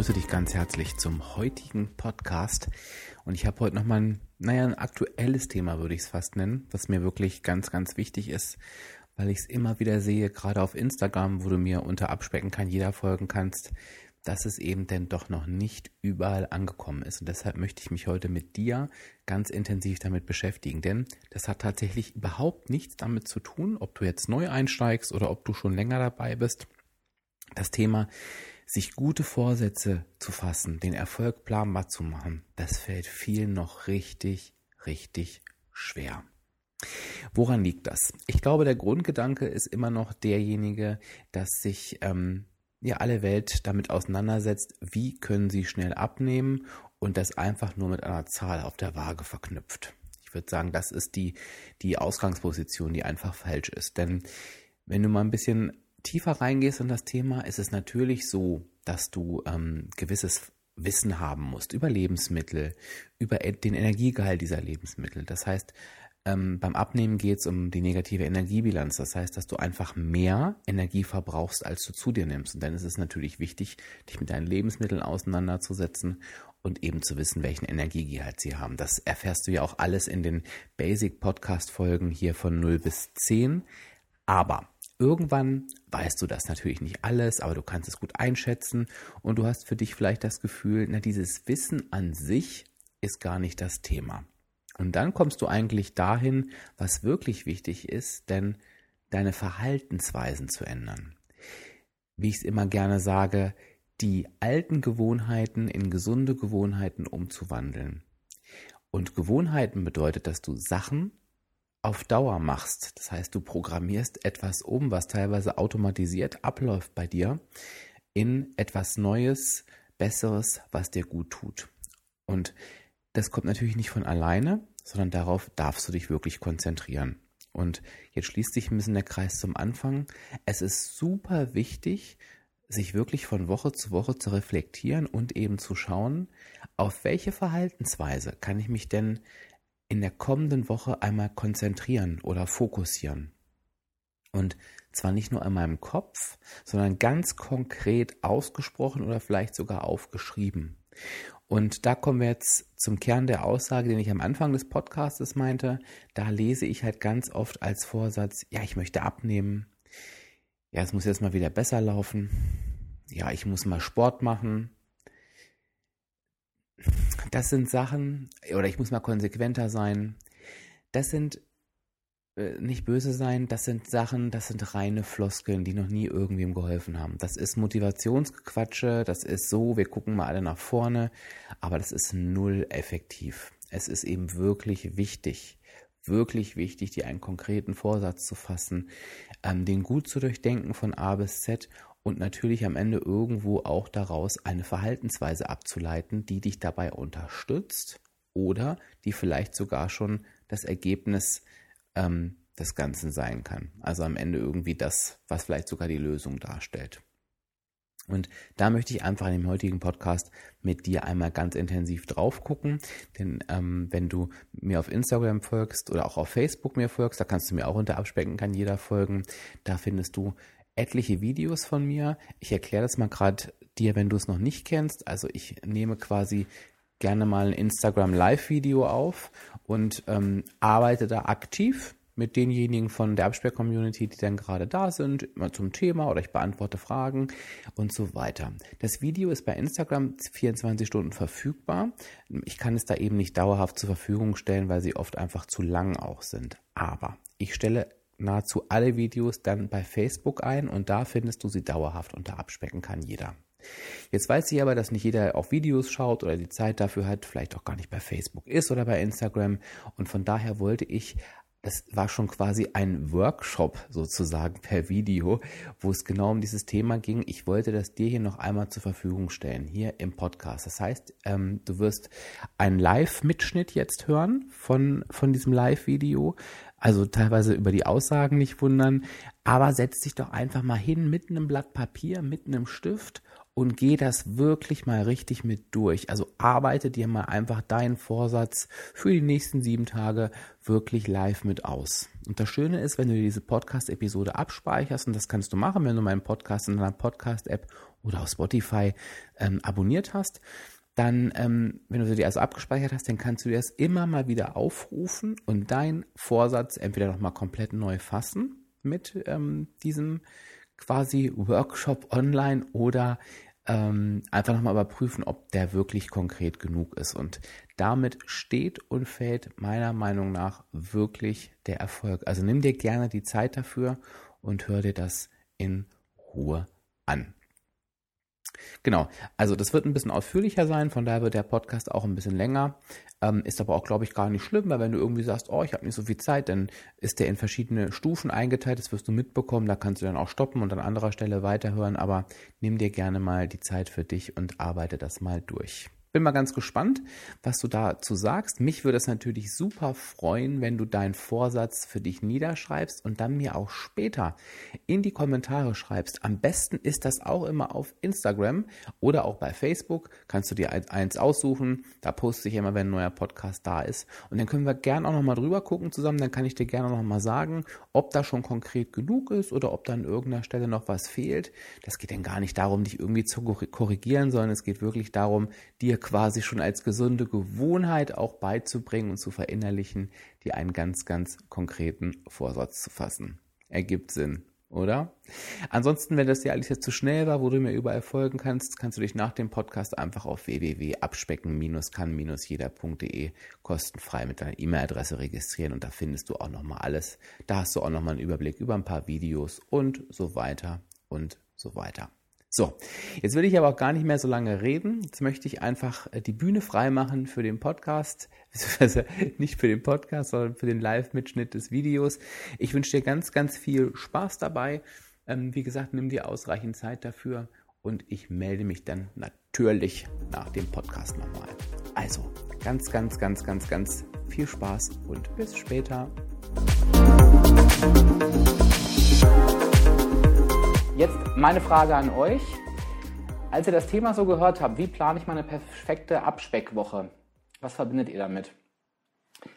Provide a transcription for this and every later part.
begrüße dich ganz herzlich zum heutigen Podcast. Und ich habe heute nochmal ein, naja, ein aktuelles Thema, würde ich es fast nennen, was mir wirklich ganz, ganz wichtig ist, weil ich es immer wieder sehe, gerade auf Instagram, wo du mir unter Abspecken kann jeder folgen kannst, dass es eben denn doch noch nicht überall angekommen ist. Und deshalb möchte ich mich heute mit dir ganz intensiv damit beschäftigen, denn das hat tatsächlich überhaupt nichts damit zu tun, ob du jetzt neu einsteigst oder ob du schon länger dabei bist. Das Thema sich gute Vorsätze zu fassen, den Erfolg planbar zu machen, das fällt vielen noch richtig, richtig schwer. Woran liegt das? Ich glaube, der Grundgedanke ist immer noch derjenige, dass sich ähm, ja alle Welt damit auseinandersetzt, wie können sie schnell abnehmen und das einfach nur mit einer Zahl auf der Waage verknüpft. Ich würde sagen, das ist die, die Ausgangsposition, die einfach falsch ist. Denn wenn du mal ein bisschen tiefer reingehst in das Thema, ist es natürlich so, dass du ähm, gewisses Wissen haben musst über Lebensmittel, über den Energiegehalt dieser Lebensmittel. Das heißt, ähm, beim Abnehmen geht es um die negative Energiebilanz. Das heißt, dass du einfach mehr Energie verbrauchst, als du zu dir nimmst. Und dann ist es natürlich wichtig, dich mit deinen Lebensmitteln auseinanderzusetzen und eben zu wissen, welchen Energiegehalt sie haben. Das erfährst du ja auch alles in den Basic Podcast Folgen hier von 0 bis 10. Aber Irgendwann weißt du das natürlich nicht alles, aber du kannst es gut einschätzen und du hast für dich vielleicht das Gefühl, na, dieses Wissen an sich ist gar nicht das Thema. Und dann kommst du eigentlich dahin, was wirklich wichtig ist, denn deine Verhaltensweisen zu ändern. Wie ich es immer gerne sage, die alten Gewohnheiten in gesunde Gewohnheiten umzuwandeln. Und Gewohnheiten bedeutet, dass du Sachen auf Dauer machst. Das heißt, du programmierst etwas um, was teilweise automatisiert abläuft bei dir, in etwas Neues, Besseres, was dir gut tut. Und das kommt natürlich nicht von alleine, sondern darauf darfst du dich wirklich konzentrieren. Und jetzt schließt sich ein bisschen der Kreis zum Anfang. Es ist super wichtig, sich wirklich von Woche zu Woche zu reflektieren und eben zu schauen, auf welche Verhaltensweise kann ich mich denn in der kommenden Woche einmal konzentrieren oder fokussieren. Und zwar nicht nur an meinem Kopf, sondern ganz konkret ausgesprochen oder vielleicht sogar aufgeschrieben. Und da kommen wir jetzt zum Kern der Aussage, den ich am Anfang des Podcasts meinte. Da lese ich halt ganz oft als Vorsatz, ja, ich möchte abnehmen. Ja, es muss jetzt mal wieder besser laufen. Ja, ich muss mal Sport machen das sind Sachen, oder ich muss mal konsequenter sein, das sind äh, nicht böse sein, das sind Sachen, das sind reine Floskeln, die noch nie irgendwem geholfen haben. Das ist Motivationsgequatsche, das ist so, wir gucken mal alle nach vorne, aber das ist null effektiv. Es ist eben wirklich wichtig, wirklich wichtig, dir einen konkreten Vorsatz zu fassen, ähm, den gut zu durchdenken von A bis Z und natürlich am Ende irgendwo auch daraus eine Verhaltensweise abzuleiten, die dich dabei unterstützt oder die vielleicht sogar schon das Ergebnis ähm, des Ganzen sein kann. Also am Ende irgendwie das, was vielleicht sogar die Lösung darstellt. Und da möchte ich einfach in dem heutigen Podcast mit dir einmal ganz intensiv drauf gucken. Denn ähm, wenn du mir auf Instagram folgst oder auch auf Facebook mir folgst, da kannst du mir auch unter Abspecken kann jeder folgen. Da findest du etliche Videos von mir. Ich erkläre das mal gerade dir, wenn du es noch nicht kennst. Also ich nehme quasi gerne mal ein Instagram Live-Video auf und ähm, arbeite da aktiv mit denjenigen von der Absperr-Community, die dann gerade da sind, immer zum Thema oder ich beantworte Fragen und so weiter. Das Video ist bei Instagram 24 Stunden verfügbar. Ich kann es da eben nicht dauerhaft zur Verfügung stellen, weil sie oft einfach zu lang auch sind. Aber ich stelle nahezu alle Videos dann bei Facebook ein und da findest du sie dauerhaft unter Abspecken kann jeder. Jetzt weiß ich aber, dass nicht jeder auch Videos schaut oder die Zeit dafür hat, vielleicht auch gar nicht bei Facebook ist oder bei Instagram und von daher wollte ich das war schon quasi ein Workshop sozusagen per Video, wo es genau um dieses Thema ging. Ich wollte das dir hier noch einmal zur Verfügung stellen, hier im Podcast. Das heißt, ähm, du wirst einen Live-Mitschnitt jetzt hören von, von diesem Live-Video. Also teilweise über die Aussagen nicht wundern, aber setz dich doch einfach mal hin mit einem Blatt Papier, mit einem Stift und geh das wirklich mal richtig mit durch. Also arbeite dir mal einfach deinen Vorsatz für die nächsten sieben Tage wirklich live mit aus. Und das Schöne ist, wenn du diese Podcast-Episode abspeicherst, und das kannst du machen, wenn du meinen Podcast in deiner Podcast-App oder auf Spotify ähm, abonniert hast, dann, ähm, wenn du dir also abgespeichert hast, dann kannst du das immer mal wieder aufrufen und deinen Vorsatz entweder nochmal komplett neu fassen mit ähm, diesem quasi Workshop online oder ähm, einfach nochmal überprüfen, ob der wirklich konkret genug ist. Und damit steht und fällt meiner Meinung nach wirklich der Erfolg. Also nimm dir gerne die Zeit dafür und hör dir das in Ruhe an. Genau, also das wird ein bisschen ausführlicher sein, von daher wird der Podcast auch ein bisschen länger. Ähm, ist aber auch, glaube ich, gar nicht schlimm, weil wenn du irgendwie sagst, oh, ich habe nicht so viel Zeit, dann ist der in verschiedene Stufen eingeteilt, das wirst du mitbekommen, da kannst du dann auch stoppen und an anderer Stelle weiterhören, aber nimm dir gerne mal die Zeit für dich und arbeite das mal durch. Bin mal ganz gespannt, was du dazu sagst. Mich würde es natürlich super freuen, wenn du deinen Vorsatz für dich niederschreibst und dann mir auch später in die Kommentare schreibst. Am besten ist das auch immer auf Instagram oder auch bei Facebook. Kannst du dir eins aussuchen. Da poste ich immer, wenn ein neuer Podcast da ist. Und dann können wir gerne auch nochmal drüber gucken zusammen. Dann kann ich dir gerne nochmal sagen, ob da schon konkret genug ist oder ob da an irgendeiner Stelle noch was fehlt. Das geht dann gar nicht darum, dich irgendwie zu korrigieren, sondern es geht wirklich darum, dir quasi schon als gesunde Gewohnheit auch beizubringen und zu verinnerlichen, dir einen ganz, ganz konkreten Vorsatz zu fassen. Ergibt Sinn, oder? Ansonsten, wenn das dir alles jetzt zu schnell war, wo du mir überall folgen kannst, kannst du dich nach dem Podcast einfach auf www.abspecken-kann-jeder.de kostenfrei mit deiner E-Mail-Adresse registrieren und da findest du auch nochmal alles. Da hast du auch nochmal einen Überblick über ein paar Videos und so weiter und so weiter. So, jetzt will ich aber auch gar nicht mehr so lange reden. Jetzt möchte ich einfach äh, die Bühne freimachen für den Podcast, beziehungsweise nicht für den Podcast, sondern für den Live-Mitschnitt des Videos. Ich wünsche dir ganz, ganz viel Spaß dabei. Ähm, wie gesagt, nimm dir ausreichend Zeit dafür und ich melde mich dann natürlich nach dem Podcast nochmal. Also, ganz, ganz, ganz, ganz, ganz viel Spaß und bis später. Jetzt meine Frage an euch. Als ihr das Thema so gehört habt, wie plane ich meine perfekte Abspeckwoche? Was verbindet ihr damit?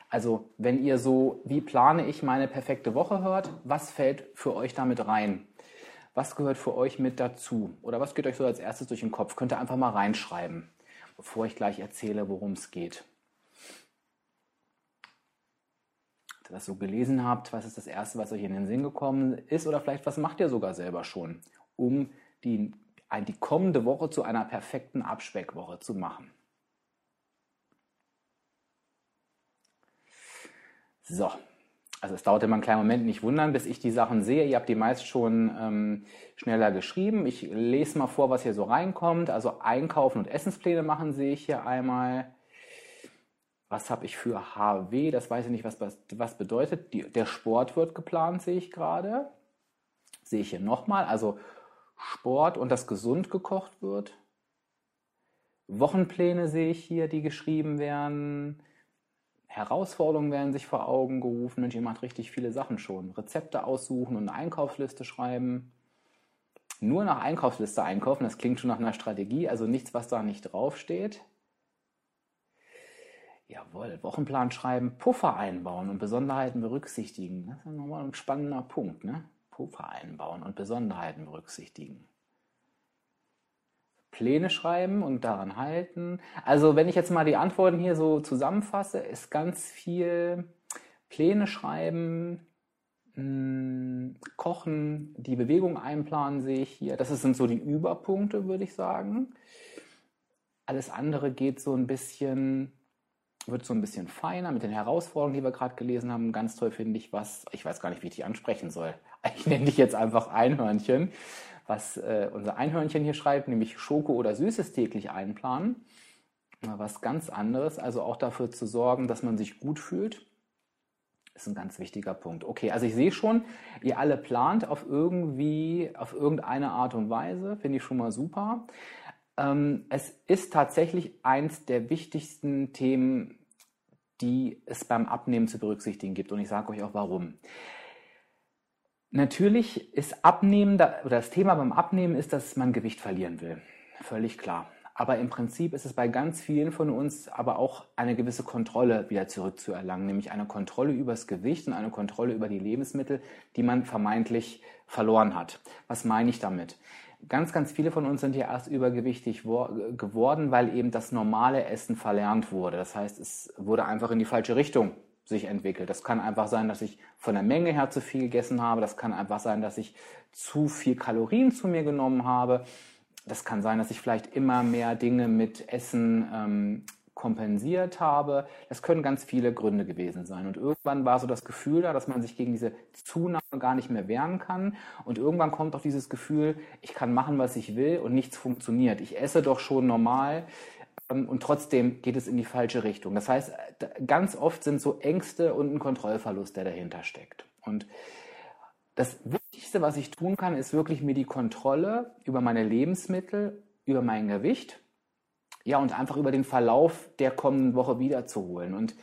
Also, wenn ihr so, wie plane ich meine perfekte Woche hört, was fällt für euch damit rein? Was gehört für euch mit dazu? Oder was geht euch so als erstes durch den Kopf? Könnt ihr einfach mal reinschreiben, bevor ich gleich erzähle, worum es geht. Das so gelesen habt, was ist das Erste, was euch in den Sinn gekommen ist oder vielleicht was macht ihr sogar selber schon, um die, die kommende Woche zu einer perfekten Abspeckwoche zu machen. So, also es dauert immer einen kleinen Moment, nicht wundern, bis ich die Sachen sehe. Ihr habt die meist schon ähm, schneller geschrieben. Ich lese mal vor, was hier so reinkommt. Also Einkaufen und Essenspläne machen sehe ich hier einmal. Was habe ich für HW? Das weiß ich nicht, was, was bedeutet. Die, der Sport wird geplant, sehe ich gerade. Sehe ich hier nochmal. Also Sport und das gesund gekocht wird. Wochenpläne sehe ich hier, die geschrieben werden. Herausforderungen werden sich vor Augen gerufen. Mensch, ihr macht richtig viele Sachen schon. Rezepte aussuchen und eine Einkaufsliste schreiben. Nur nach Einkaufsliste einkaufen, das klingt schon nach einer Strategie, also nichts, was da nicht draufsteht. Jawohl, Wochenplan schreiben, Puffer einbauen und Besonderheiten berücksichtigen. Das ist nochmal ein spannender Punkt, ne? Puffer einbauen und Besonderheiten berücksichtigen. Pläne schreiben und daran halten. Also wenn ich jetzt mal die Antworten hier so zusammenfasse, ist ganz viel Pläne schreiben, hm, kochen, die Bewegung einplanen sehe ich hier. Das sind so die Überpunkte, würde ich sagen. Alles andere geht so ein bisschen wird so ein bisschen feiner mit den Herausforderungen, die wir gerade gelesen haben. Ganz toll finde ich was, ich weiß gar nicht, wie ich dich ansprechen soll. Ich nenne dich jetzt einfach Einhörnchen, was äh, unser Einhörnchen hier schreibt, nämlich Schoko oder Süßes täglich einplanen. Was ganz anderes, also auch dafür zu sorgen, dass man sich gut fühlt Ist ein ganz wichtiger Punkt. Okay, also ich sehe schon, ihr alle plant auf irgendwie, auf irgendeine Art und Weise. Finde ich schon mal super. Ähm, es ist tatsächlich eins der wichtigsten Themen, die es beim Abnehmen zu berücksichtigen gibt. Und ich sage euch auch warum. Natürlich ist Abnehmen, oder das Thema beim Abnehmen ist, dass man Gewicht verlieren will. Völlig klar. Aber im Prinzip ist es bei ganz vielen von uns aber auch eine gewisse Kontrolle wieder zurückzuerlangen, nämlich eine Kontrolle über das Gewicht und eine Kontrolle über die Lebensmittel, die man vermeintlich verloren hat. Was meine ich damit? Ganz, ganz viele von uns sind ja erst übergewichtig geworden, weil eben das normale Essen verlernt wurde. Das heißt, es wurde einfach in die falsche Richtung sich entwickelt. Das kann einfach sein, dass ich von der Menge her zu viel gegessen habe. Das kann einfach sein, dass ich zu viel Kalorien zu mir genommen habe. Das kann sein, dass ich vielleicht immer mehr Dinge mit Essen ähm, kompensiert habe. Das können ganz viele Gründe gewesen sein. Und irgendwann war so das Gefühl da, dass man sich gegen diese Zunahme gar nicht mehr wehren kann. Und irgendwann kommt auch dieses Gefühl, ich kann machen, was ich will und nichts funktioniert. Ich esse doch schon normal ähm, und trotzdem geht es in die falsche Richtung. Das heißt, ganz oft sind so Ängste und ein Kontrollverlust, der dahinter steckt. Und das Wichtigste, was ich tun kann, ist wirklich mir die Kontrolle über meine Lebensmittel, über mein Gewicht, ja, und einfach über den Verlauf der kommenden Woche wiederzuholen. Und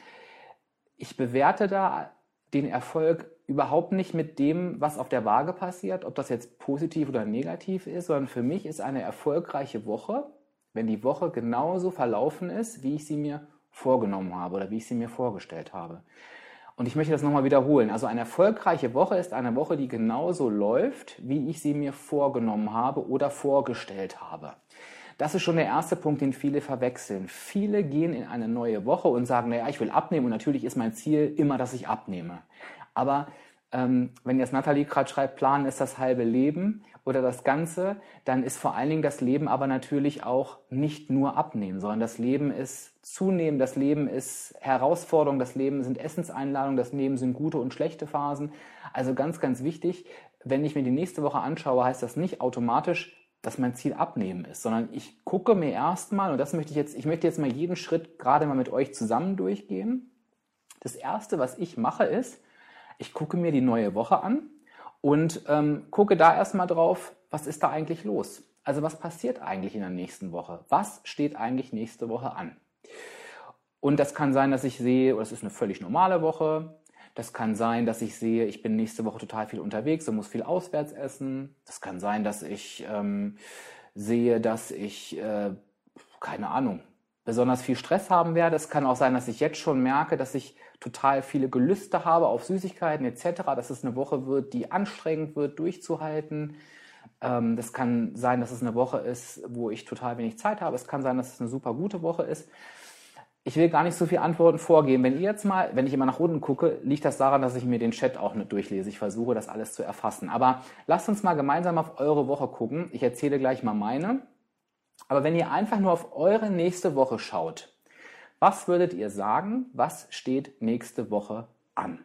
ich bewerte da den Erfolg überhaupt nicht mit dem, was auf der Waage passiert, ob das jetzt positiv oder negativ ist, sondern für mich ist eine erfolgreiche Woche, wenn die Woche genauso verlaufen ist, wie ich sie mir vorgenommen habe oder wie ich sie mir vorgestellt habe. Und ich möchte das nochmal wiederholen. Also eine erfolgreiche Woche ist eine Woche, die genauso läuft, wie ich sie mir vorgenommen habe oder vorgestellt habe. Das ist schon der erste Punkt, den viele verwechseln. Viele gehen in eine neue Woche und sagen, naja, ich will abnehmen und natürlich ist mein Ziel immer, dass ich abnehme. Aber ähm, wenn jetzt Nathalie gerade schreibt, Plan ist das halbe Leben oder das Ganze, dann ist vor allen Dingen das Leben aber natürlich auch nicht nur abnehmen, sondern das Leben ist zunehmen. Das Leben ist Herausforderung, das Leben sind Essenseinladungen, das Leben sind gute und schlechte Phasen. Also ganz, ganz wichtig, wenn ich mir die nächste Woche anschaue, heißt das nicht automatisch, dass mein Ziel abnehmen ist, sondern ich gucke mir erstmal, und das möchte ich jetzt, ich möchte jetzt mal jeden Schritt gerade mal mit euch zusammen durchgehen. Das erste, was ich mache, ist, ich gucke mir die neue Woche an und ähm, gucke da erstmal drauf, was ist da eigentlich los? Also was passiert eigentlich in der nächsten Woche? Was steht eigentlich nächste Woche an? Und das kann sein, dass ich sehe, oh, es ist eine völlig normale Woche. Das kann sein, dass ich sehe, ich bin nächste Woche total viel unterwegs und muss viel auswärts essen. Das kann sein, dass ich ähm, sehe, dass ich, äh, keine Ahnung, besonders viel Stress haben werde. Es kann auch sein, dass ich jetzt schon merke, dass ich total viele Gelüste habe auf Süßigkeiten etc., dass es eine Woche wird, die anstrengend wird, durchzuhalten. Ähm, das kann sein, dass es eine Woche ist, wo ich total wenig Zeit habe. Es kann sein, dass es eine super gute Woche ist ich will gar nicht so viele Antworten vorgeben. Wenn ihr jetzt mal, wenn ich immer nach unten gucke, liegt das daran, dass ich mir den Chat auch nicht durchlese. Ich versuche, das alles zu erfassen. Aber lasst uns mal gemeinsam auf eure Woche gucken. Ich erzähle gleich mal meine. Aber wenn ihr einfach nur auf eure nächste Woche schaut, was würdet ihr sagen, was steht nächste Woche an?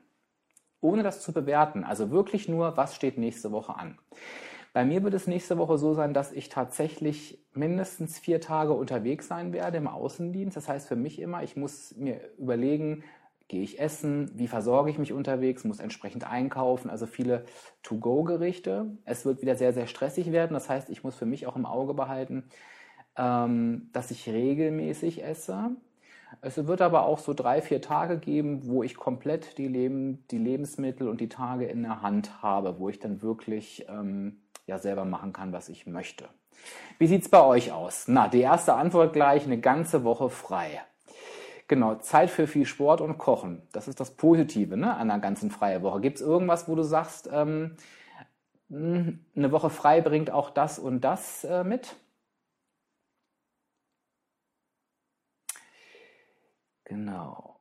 Ohne das zu bewerten. Also wirklich nur, was steht nächste Woche an? Bei mir wird es nächste Woche so sein, dass ich tatsächlich mindestens vier Tage unterwegs sein werde im Außendienst. Das heißt für mich immer, ich muss mir überlegen, gehe ich essen, wie versorge ich mich unterwegs, muss entsprechend einkaufen, also viele To-Go-Gerichte. Es wird wieder sehr, sehr stressig werden. Das heißt, ich muss für mich auch im Auge behalten, ähm, dass ich regelmäßig esse. Es wird aber auch so drei, vier Tage geben, wo ich komplett die, Leben, die Lebensmittel und die Tage in der Hand habe, wo ich dann wirklich ähm, ja selber machen kann, was ich möchte. Wie sieht's bei euch aus? Na, die erste Antwort gleich, eine ganze Woche frei. Genau, Zeit für viel Sport und Kochen. Das ist das Positive ne, an einer ganzen freien Woche. Gibt es irgendwas, wo du sagst, ähm, hm, eine Woche frei bringt auch das und das äh, mit? Genau.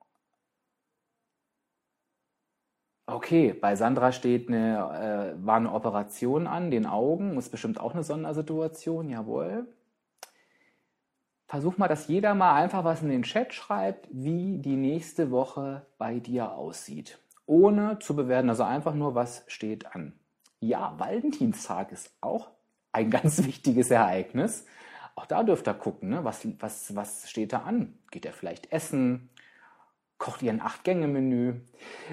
Okay, bei Sandra steht eine, äh, war eine Operation an, den Augen, ist bestimmt auch eine Sondersituation, jawohl. Versuch mal, dass jeder mal einfach was in den Chat schreibt, wie die nächste Woche bei dir aussieht. Ohne zu bewerten, also einfach nur, was steht an. Ja, Valentinstag ist auch ein ganz wichtiges Ereignis. Auch da dürft ihr gucken, ne? was, was, was steht da an? Geht er vielleicht essen? Kocht ihr ein Acht-Gänge-Menü.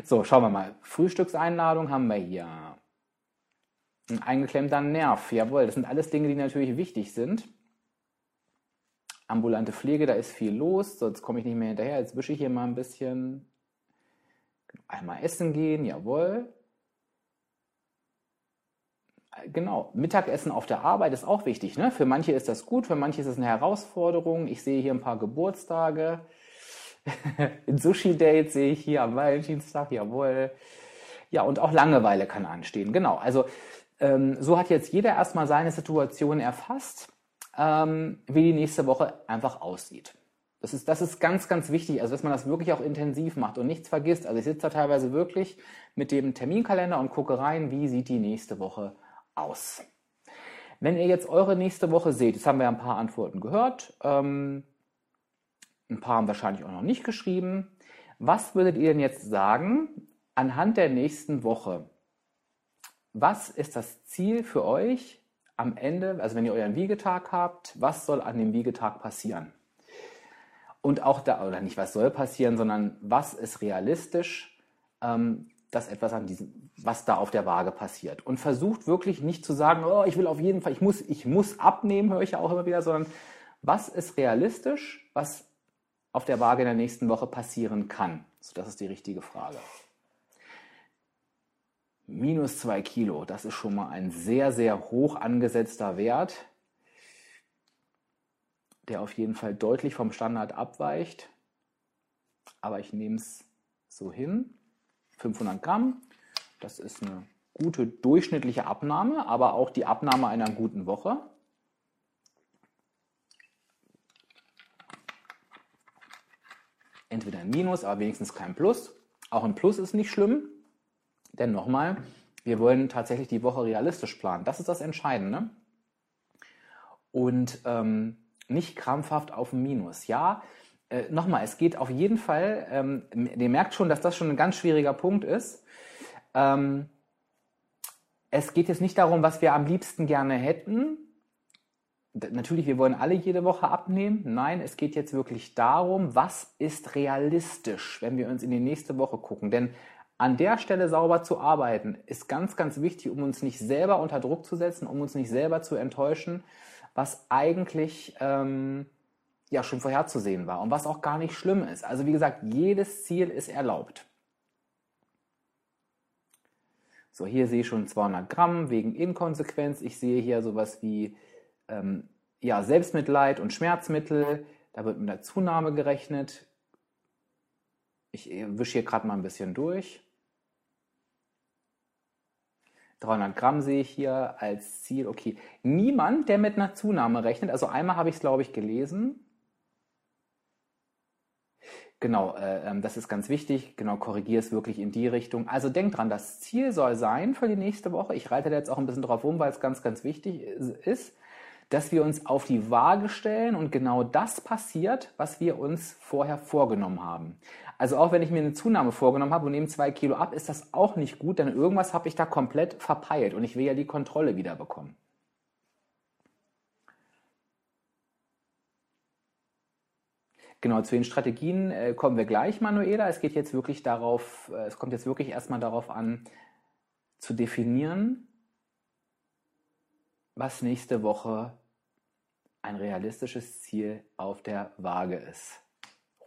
So, schauen wir mal. Frühstückseinladung haben wir hier. Ein eingeklemmter Nerv. Jawohl, das sind alles Dinge, die natürlich wichtig sind. Ambulante Pflege, da ist viel los, sonst komme ich nicht mehr hinterher. Jetzt wische ich hier mal ein bisschen. Einmal essen gehen, jawohl. Genau, Mittagessen auf der Arbeit ist auch wichtig. Ne? Für manche ist das gut, für manche ist es eine Herausforderung. Ich sehe hier ein paar Geburtstage. Ein Sushi-Date sehe ich hier am Valentinstag, jawohl. Ja, und auch Langeweile kann anstehen. Genau, also ähm, so hat jetzt jeder erstmal seine Situation erfasst, ähm, wie die nächste Woche einfach aussieht. Das ist, das ist ganz, ganz wichtig, also dass man das wirklich auch intensiv macht und nichts vergisst. Also ich sitze da teilweise wirklich mit dem Terminkalender und gucke rein, wie sieht die nächste Woche aus. Wenn ihr jetzt eure nächste Woche seht, jetzt haben wir ein paar Antworten gehört, ähm, ein paar haben wahrscheinlich auch noch nicht geschrieben. Was würdet ihr denn jetzt sagen anhand der nächsten Woche? Was ist das Ziel für euch am Ende, also wenn ihr euren Wiegetag habt, was soll an dem Wiegetag passieren? Und auch da, oder nicht was soll passieren, sondern was ist realistisch, ähm, dass etwas an diesem, was da auf der Waage passiert. Und versucht wirklich nicht zu sagen, oh, ich will auf jeden Fall, ich muss, ich muss abnehmen, höre ich ja auch immer wieder, sondern was ist realistisch, was auf der Waage in der nächsten Woche passieren kann? So, das ist die richtige Frage. Minus zwei Kilo, das ist schon mal ein sehr, sehr hoch angesetzter Wert, der auf jeden Fall deutlich vom Standard abweicht. Aber ich nehme es so hin. 500 Gramm, das ist eine gute durchschnittliche Abnahme, aber auch die Abnahme einer guten Woche. Entweder ein Minus, aber wenigstens kein Plus. Auch ein Plus ist nicht schlimm, denn nochmal, wir wollen tatsächlich die Woche realistisch planen. Das ist das Entscheidende. Und ähm, nicht krampfhaft auf ein Minus. Ja, äh, nochmal, es geht auf jeden Fall, ähm, ihr merkt schon, dass das schon ein ganz schwieriger Punkt ist. Ähm, es geht jetzt nicht darum, was wir am liebsten gerne hätten, natürlich, wir wollen alle jede Woche abnehmen. Nein, es geht jetzt wirklich darum, was ist realistisch, wenn wir uns in die nächste Woche gucken. Denn an der Stelle sauber zu arbeiten, ist ganz, ganz wichtig, um uns nicht selber unter Druck zu setzen, um uns nicht selber zu enttäuschen, was eigentlich ähm, ja schon vorherzusehen war und was auch gar nicht schlimm ist. Also wie gesagt, jedes Ziel ist erlaubt. So, hier sehe ich schon 200 Gramm wegen Inkonsequenz. Ich sehe hier sowas wie ähm, ja, Selbstmitleid und Schmerzmittel. Da wird mit der Zunahme gerechnet. Ich äh, wische hier gerade mal ein bisschen durch. 300 Gramm sehe ich hier als Ziel. Okay, niemand, der mit einer Zunahme rechnet. Also einmal habe ich es, glaube ich, gelesen. Genau, äh, ähm, das ist ganz wichtig. Genau, korrigiere es wirklich in die Richtung. Also denk dran, das Ziel soll sein für die nächste Woche. Ich reite da jetzt auch ein bisschen drauf rum, weil es ganz, ganz wichtig ist dass wir uns auf die Waage stellen und genau das passiert, was wir uns vorher vorgenommen haben. Also auch wenn ich mir eine Zunahme vorgenommen habe und nehme zwei Kilo ab, ist das auch nicht gut, denn irgendwas habe ich da komplett verpeilt und ich will ja die Kontrolle wieder bekommen. Genau, zu den Strategien äh, kommen wir gleich, Manuela. Es geht jetzt wirklich darauf, äh, es kommt jetzt wirklich erstmal darauf an, zu definieren, was nächste Woche ein realistisches Ziel auf der Waage ist.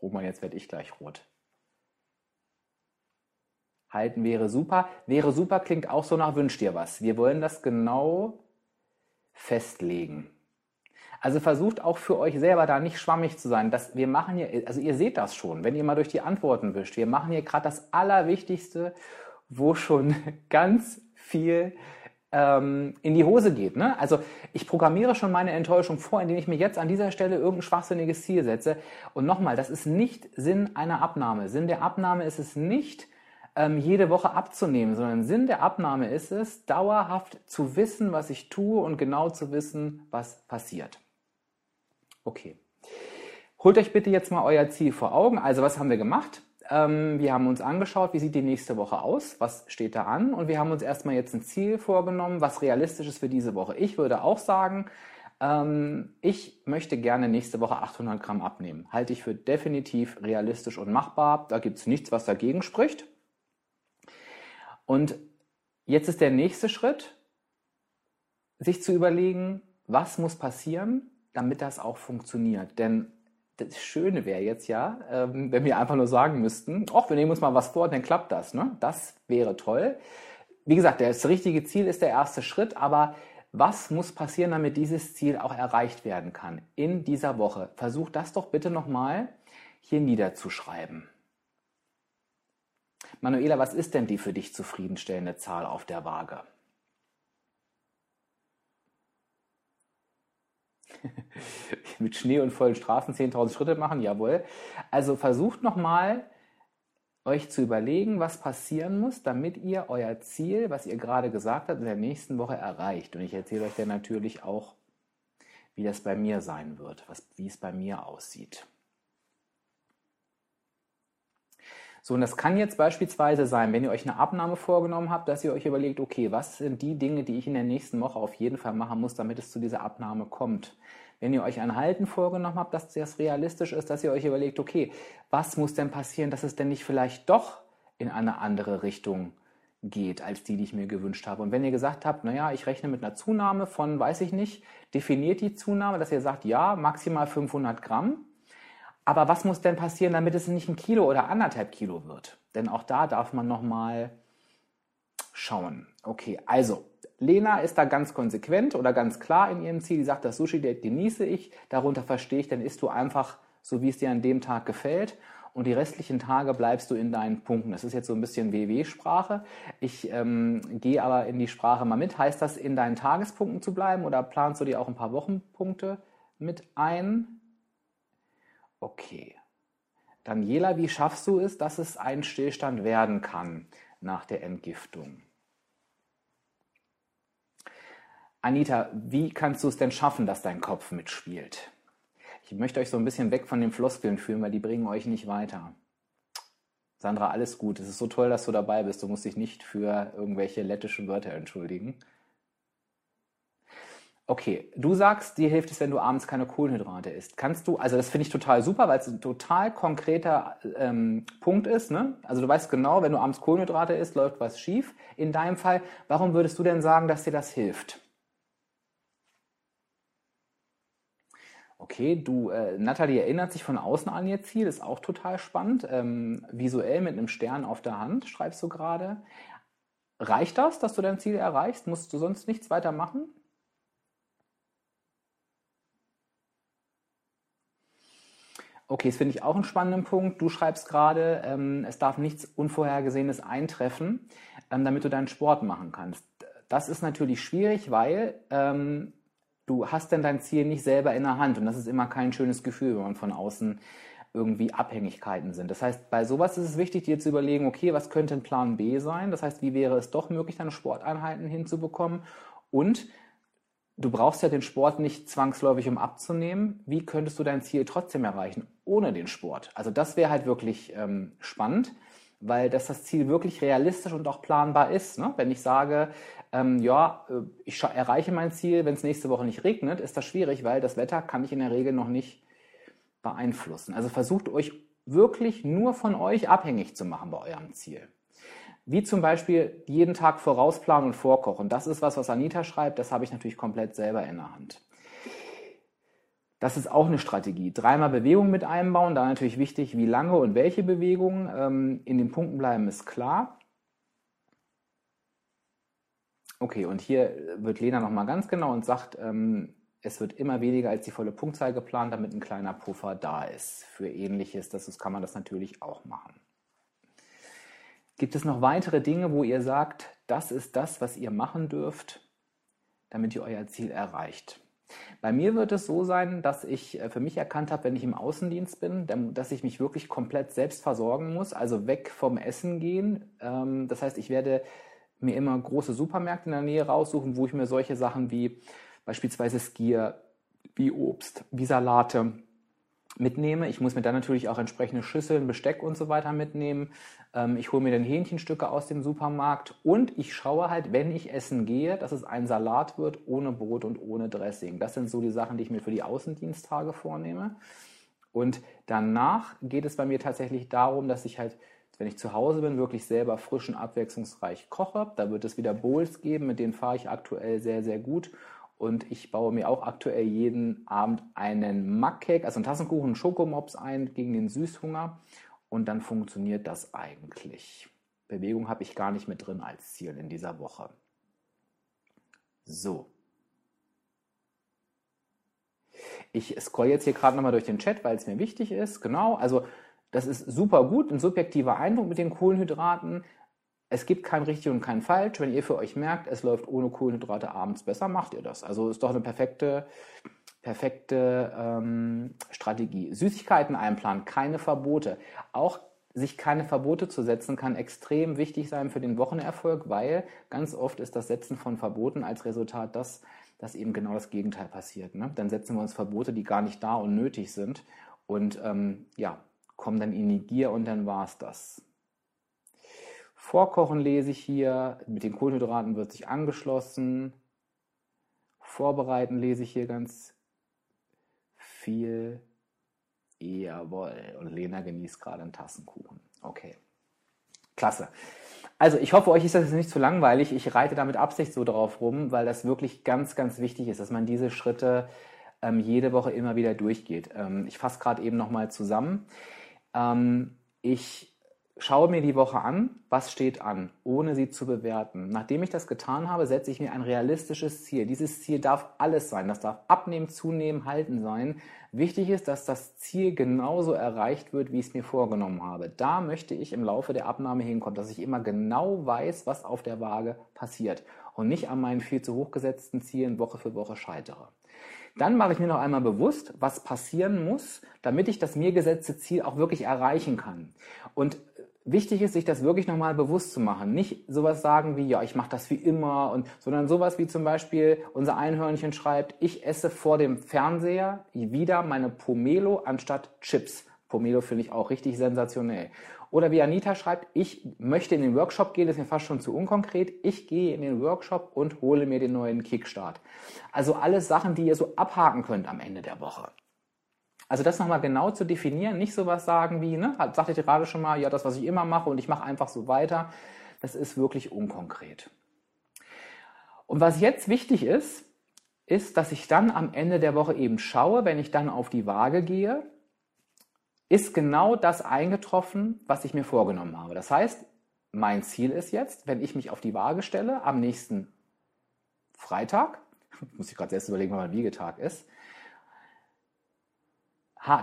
Roman, jetzt werde ich gleich rot. Halten wäre super. Wäre super klingt auch so nach Wünsch dir was. Wir wollen das genau festlegen. Also versucht auch für euch selber da nicht schwammig zu sein. Das, wir machen hier, also ihr seht das schon, wenn ihr mal durch die Antworten wischt. Wir machen hier gerade das Allerwichtigste, wo schon ganz viel ähm, in die Hose geht. Ne? Also ich programmiere schon meine Enttäuschung vor, indem ich mir jetzt an dieser Stelle irgendein schwachsinniges Ziel setze. Und nochmal, das ist nicht Sinn einer Abnahme. Sinn der Abnahme ist es nicht, ähm, jede Woche abzunehmen, sondern Sinn der Abnahme ist es, dauerhaft zu wissen, was ich tue und genau zu wissen, was passiert. Okay. Holt euch bitte jetzt mal euer Ziel vor Augen. Also was haben wir gemacht? Ähm, wir haben uns angeschaut, wie sieht die nächste Woche aus, was steht da an und wir haben uns erstmal jetzt ein Ziel vorgenommen, was realistisch ist für diese Woche. Ich würde auch sagen, Ähm, ich möchte gerne nächste Woche 800 Gramm abnehmen. Halte ich für definitiv realistisch und machbar. Da gibt es nichts, was dagegen spricht. Und jetzt ist der nächste Schritt, sich zu überlegen, was muss passieren, damit das auch funktioniert. Denn das Schöne wäre jetzt ja, ähm, wenn wir einfach nur sagen müssten, ach, wir nehmen uns mal was vor, dann klappt das. Ne? Das wäre toll. Wie gesagt, das richtige Ziel ist der erste Schritt, aber was muss passieren, damit dieses Ziel auch erreicht werden kann in dieser Woche? Versuch das doch bitte nochmal hier niederzuschreiben. Manuela, was ist denn die für dich zufriedenstellende Zahl auf der Waage? Mit Schnee und vollen Straßen 10.000 Schritte machen, jawohl. Also versucht nochmal euch zu überlegen, was passieren muss, damit ihr euer Ziel, was ihr gerade gesagt habt, in der nächsten Woche erreicht. Und ich erzähle euch dann natürlich auch, wie das bei mir sein wird, was, wie es bei mir aussieht. So, und das kann jetzt beispielsweise sein, wenn ihr euch eine Abnahme vorgenommen habt, dass ihr euch überlegt, okay, was sind die Dinge, die ich in der nächsten Woche auf jeden Fall machen muss, damit es zu dieser Abnahme kommt. Wenn ihr euch ein Halten vorgenommen habt, dass das realistisch ist, dass ihr euch überlegt, okay, was muss denn passieren, dass es denn nicht vielleicht doch in eine andere Richtung geht, als die, die ich mir gewünscht habe. Und wenn ihr gesagt habt, naja, ich rechne mit einer Zunahme von, weiß ich nicht, definiert die Zunahme, dass ihr sagt, ja, maximal 500 Gramm, aber was muss denn passieren, damit es nicht ein Kilo oder anderthalb Kilo wird? Denn auch da darf man nochmal schauen. Okay, also Lena ist da ganz konsequent oder ganz klar in ihrem Ziel. Die sagt, das Sushi-Date genieße ich. Darunter verstehe ich, dann isst du einfach so, wie es dir an dem Tag gefällt. Und die restlichen Tage bleibst du in deinen Punkten. Das ist jetzt so ein bisschen WW-Sprache. Ich ähm, gehe aber in die Sprache mal mit. Heißt das, in deinen Tagespunkten zu bleiben oder planst du dir auch ein paar Wochenpunkte mit ein? Okay. Daniela, wie schaffst du es, dass es ein Stillstand werden kann nach der Entgiftung? Anita, wie kannst du es denn schaffen, dass dein Kopf mitspielt? Ich möchte euch so ein bisschen weg von den Floskeln führen, weil die bringen euch nicht weiter. Sandra, alles gut. Es ist so toll, dass du dabei bist. Du musst dich nicht für irgendwelche lettischen Wörter entschuldigen. Okay, du sagst, dir hilft es, wenn du abends keine Kohlenhydrate isst. Kannst du, also das finde ich total super, weil es ein total konkreter ähm, Punkt ist. Ne? Also du weißt genau, wenn du abends Kohlenhydrate isst, läuft was schief. In deinem Fall, warum würdest du denn sagen, dass dir das hilft? Okay, du, äh, Nathalie erinnert sich von außen an ihr Ziel, ist auch total spannend. Ähm, visuell mit einem Stern auf der Hand, schreibst du gerade. Reicht das, dass du dein Ziel erreichst? Musst du sonst nichts weiter machen? Okay, das finde ich auch einen spannenden Punkt. Du schreibst gerade, ähm, es darf nichts Unvorhergesehenes eintreffen, ähm, damit du deinen Sport machen kannst. Das ist natürlich schwierig, weil ähm, du hast denn dein Ziel nicht selber in der Hand und das ist immer kein schönes Gefühl, wenn man von außen irgendwie Abhängigkeiten sind. Das heißt, bei sowas ist es wichtig, dir zu überlegen, okay, was könnte ein Plan B sein? Das heißt, wie wäre es doch möglich, deine Sporteinheiten hinzubekommen? Und du brauchst ja den Sport nicht zwangsläufig, um abzunehmen. Wie könntest du dein Ziel trotzdem erreichen ohne den Sport? Also das wäre halt wirklich ähm, spannend, weil das das Ziel wirklich realistisch und auch planbar ist. Ne? Wenn ich sage, ähm, ja, äh, ich erreiche mein Ziel, wenn es nächste Woche nicht regnet, ist das schwierig, weil das Wetter kann ich in der Regel noch nicht beeinflussen. Also versucht euch wirklich nur von euch abhängig zu machen bei eurem Ziel. Wie zum Beispiel jeden Tag vorausplanen und vorkochen. Das ist was, was Anita schreibt. Das habe ich natürlich komplett selber in der Hand. Das ist auch eine Strategie. Dreimal Bewegung mit einbauen. Da natürlich wichtig, wie lange und welche Bewegungen. Ähm, in den Punkten bleiben ist klar. Okay, und hier wird Lena nochmal ganz genau und sagt, ähm, es wird immer weniger als die volle Punktzahl geplant, damit ein kleiner Puffer da ist. Für ähnliches, das kann man das natürlich auch machen. Gibt es noch weitere Dinge, wo ihr sagt, das ist das, was ihr machen dürft, damit ihr euer Ziel erreicht? Bei mir wird es so sein, dass ich äh, für mich erkannt habe, wenn ich im Außendienst bin, dass ich mich wirklich komplett selbst versorgen muss, also weg vom Essen gehen. Ähm, das heißt, ich werde mir immer große Supermärkte in der Nähe raussuchen, wo ich mir solche Sachen wie beispielsweise Skier, wie Obst, wie Salate, mitnehme. Ich muss mir dann natürlich auch entsprechende Schüsseln, Besteck und so weiter mitnehmen. Ähm, ich hole mir dann Hähnchenstücke aus dem Supermarkt und ich schaue halt, wenn ich essen gehe, dass es ein Salat wird ohne Brot und ohne Dressing. Das sind so die Sachen, die ich mir für die Außendiensttage vornehme. Und danach geht es bei mir tatsächlich darum, dass ich halt, wenn ich zu Hause bin, wirklich selber frisch und abwechslungsreich koche. Da wird es wieder Bowls geben, mit denen fahre ich aktuell sehr, sehr gut. Und ich baue mir auch aktuell jeden Abend einen Mackcake, also einen Tassenkuchen, einen Schokomops ein gegen den Süßhunger. Und dann funktioniert das eigentlich. Bewegung habe ich gar nicht mit drin als Ziel in dieser Woche. So. Ich scroll jetzt hier gerade nochmal durch den Chat, weil es mir wichtig ist. Genau, also das ist super gut, ein subjektiver Eindruck mit den Kohlenhydraten. Es gibt kein richtig und kein falsch. Wenn ihr für euch merkt, es läuft ohne Kohlenhydrate abends besser, macht ihr das. Also ist doch eine perfekte, perfekte ähm, Strategie. Süßigkeiten einplanen, keine Verbote. Auch sich keine Verbote zu setzen, kann extrem wichtig sein für den Wochenerfolg, weil ganz oft ist das Setzen von Verboten als Resultat das, dass eben genau das Gegenteil passiert. Ne? Dann setzen wir uns Verbote, die gar nicht da und nötig sind und ähm, ja, kommen dann in die Gier und dann war es das. Vorkochen lese ich hier, mit den Kohlenhydraten wird sich angeschlossen. Vorbereiten lese ich hier ganz viel. Jawohl. Und Lena genießt gerade einen Tassenkuchen. Okay. Klasse. Also ich hoffe, euch ist das jetzt nicht zu langweilig. Ich reite da mit Absicht so drauf rum, weil das wirklich ganz, ganz wichtig ist, dass man diese Schritte ähm, jede Woche immer wieder durchgeht. Ähm, ich fasse gerade eben nochmal zusammen. Ähm, ich schaue mir die Woche an, was steht an, ohne sie zu bewerten. Nachdem ich das getan habe, setze ich mir ein realistisches Ziel. Dieses Ziel darf alles sein. Das darf abnehmen, zunehmen, halten sein. Wichtig ist, dass das Ziel genauso erreicht wird, wie ich es mir vorgenommen habe. Da möchte ich im Laufe der Abnahme hinkommen, dass ich immer genau weiß, was auf der Waage passiert und nicht an meinen viel zu hoch gesetzten Zielen Woche für Woche scheitere. Dann mache ich mir noch einmal bewusst, was passieren muss, damit ich das mir gesetzte Ziel auch wirklich erreichen kann. Und wichtig ist, sich das wirklich nochmal bewusst zu machen. Nicht sowas sagen wie, ja, ich mache das wie immer, und, sondern sowas wie zum Beispiel unser Einhörnchen schreibt, ich esse vor dem Fernseher wieder meine Pomelo anstatt Chips. Pomelo finde ich auch richtig sensationell. Oder wie Anita schreibt, ich möchte in den Workshop gehen, das ist mir fast schon zu unkonkret. Ich gehe in den Workshop und hole mir den neuen Kickstart. Also alles Sachen, die ihr so abhaken könnt am Ende der Woche. Also das nochmal genau zu definieren, nicht sowas sagen wie, ne, sagte ich gerade schon mal, ja, das, was ich immer mache und ich mache einfach so weiter, das ist wirklich unkonkret. Und was jetzt wichtig ist, ist, dass ich dann am Ende der Woche eben schaue, wenn ich dann auf die Waage gehe, ist genau das eingetroffen, was ich mir vorgenommen habe. Das heißt, mein Ziel ist jetzt, wenn ich mich auf die Waage stelle, am nächsten Freitag, muss ich gerade selbst überlegen, wann mein Wiegetag ist,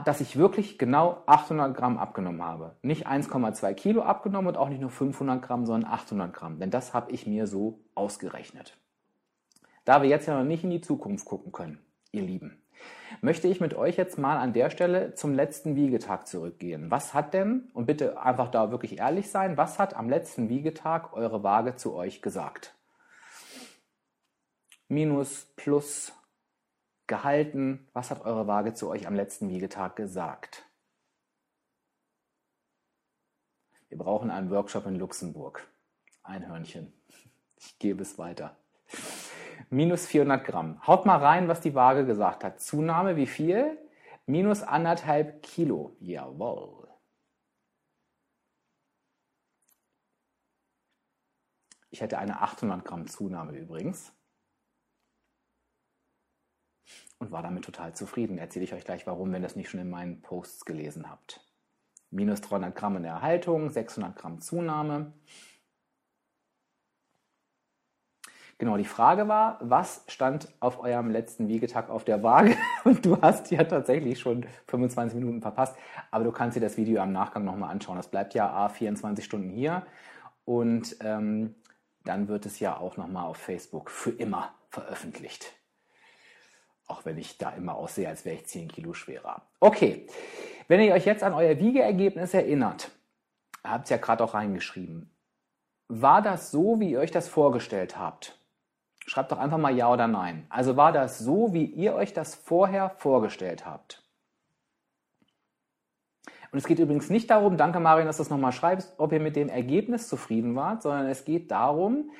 dass ich wirklich genau 800 Gramm abgenommen habe. Nicht 1,2 Kilo abgenommen und auch nicht nur 500 Gramm, sondern 800 Gramm. Denn das habe ich mir so ausgerechnet. Da wir jetzt ja noch nicht in die Zukunft gucken können, ihr Lieben, möchte ich mit euch jetzt mal an der Stelle zum letzten Wiegetag zurückgehen. Was hat denn, und bitte einfach da wirklich ehrlich sein, was hat am letzten Wiegetag eure Waage zu euch gesagt? Minus, plus, gehalten? Was hat eure Waage zu euch am letzten Wiegetag gesagt? Wir brauchen einen Workshop in Luxemburg. Ein Hörnchen. Ich gebe es weiter. Minus 400 Gramm. Haut mal rein, was die Waage gesagt hat. Zunahme wie viel? Minus anderthalb Kilo. Jawohl. Ich hätte eine 800 Gramm Zunahme übrigens und war damit total zufrieden. Erzähle ich euch gleich warum, wenn ihr das nicht schon in meinen Posts gelesen habt. Minus 300 Gramm in der Erhaltung, 600 Gramm Zunahme. Genau, die Frage war, was stand auf eurem letzten Wiegetag auf der Waage? Und du hast ja tatsächlich schon 25 Minuten verpasst, aber du kannst dir das Video am Nachgang nochmal anschauen. Das bleibt ja A, 24 Stunden hier und ähm, dann wird es ja auch nochmal auf Facebook für immer veröffentlicht. Auch wenn ich da immer aussehe, als wäre ich 10 Kilo schwerer. Okay, wenn ihr euch jetzt an euer Wiegeergebnis erinnert, habt ihr ja gerade auch reingeschrieben, war das so, wie ihr euch das vorgestellt habt? Schreibt doch einfach mal Ja oder Nein. Also war das so, wie ihr euch das vorher vorgestellt habt? Und es geht übrigens nicht darum, danke Marion, dass du es nochmal schreibst, ob ihr mit dem Ergebnis zufrieden wart, sondern es geht darum,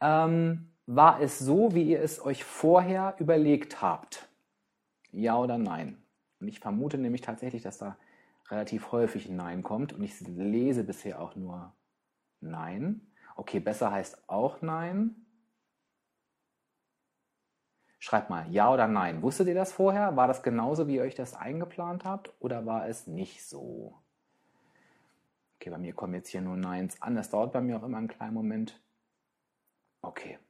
ähm, war es so, wie ihr es euch vorher überlegt habt? Ja oder nein? Und ich vermute nämlich tatsächlich, dass da relativ häufig ein Nein kommt und ich lese bisher auch nur Nein. Okay, besser heißt auch Nein. Schreibt mal Ja oder Nein. Wusstet ihr das vorher? War das genauso, wie ihr euch das eingeplant habt oder war es nicht so? Okay, bei mir kommen jetzt hier nur Neins an. Das dauert bei mir auch immer einen kleinen Moment. Okay.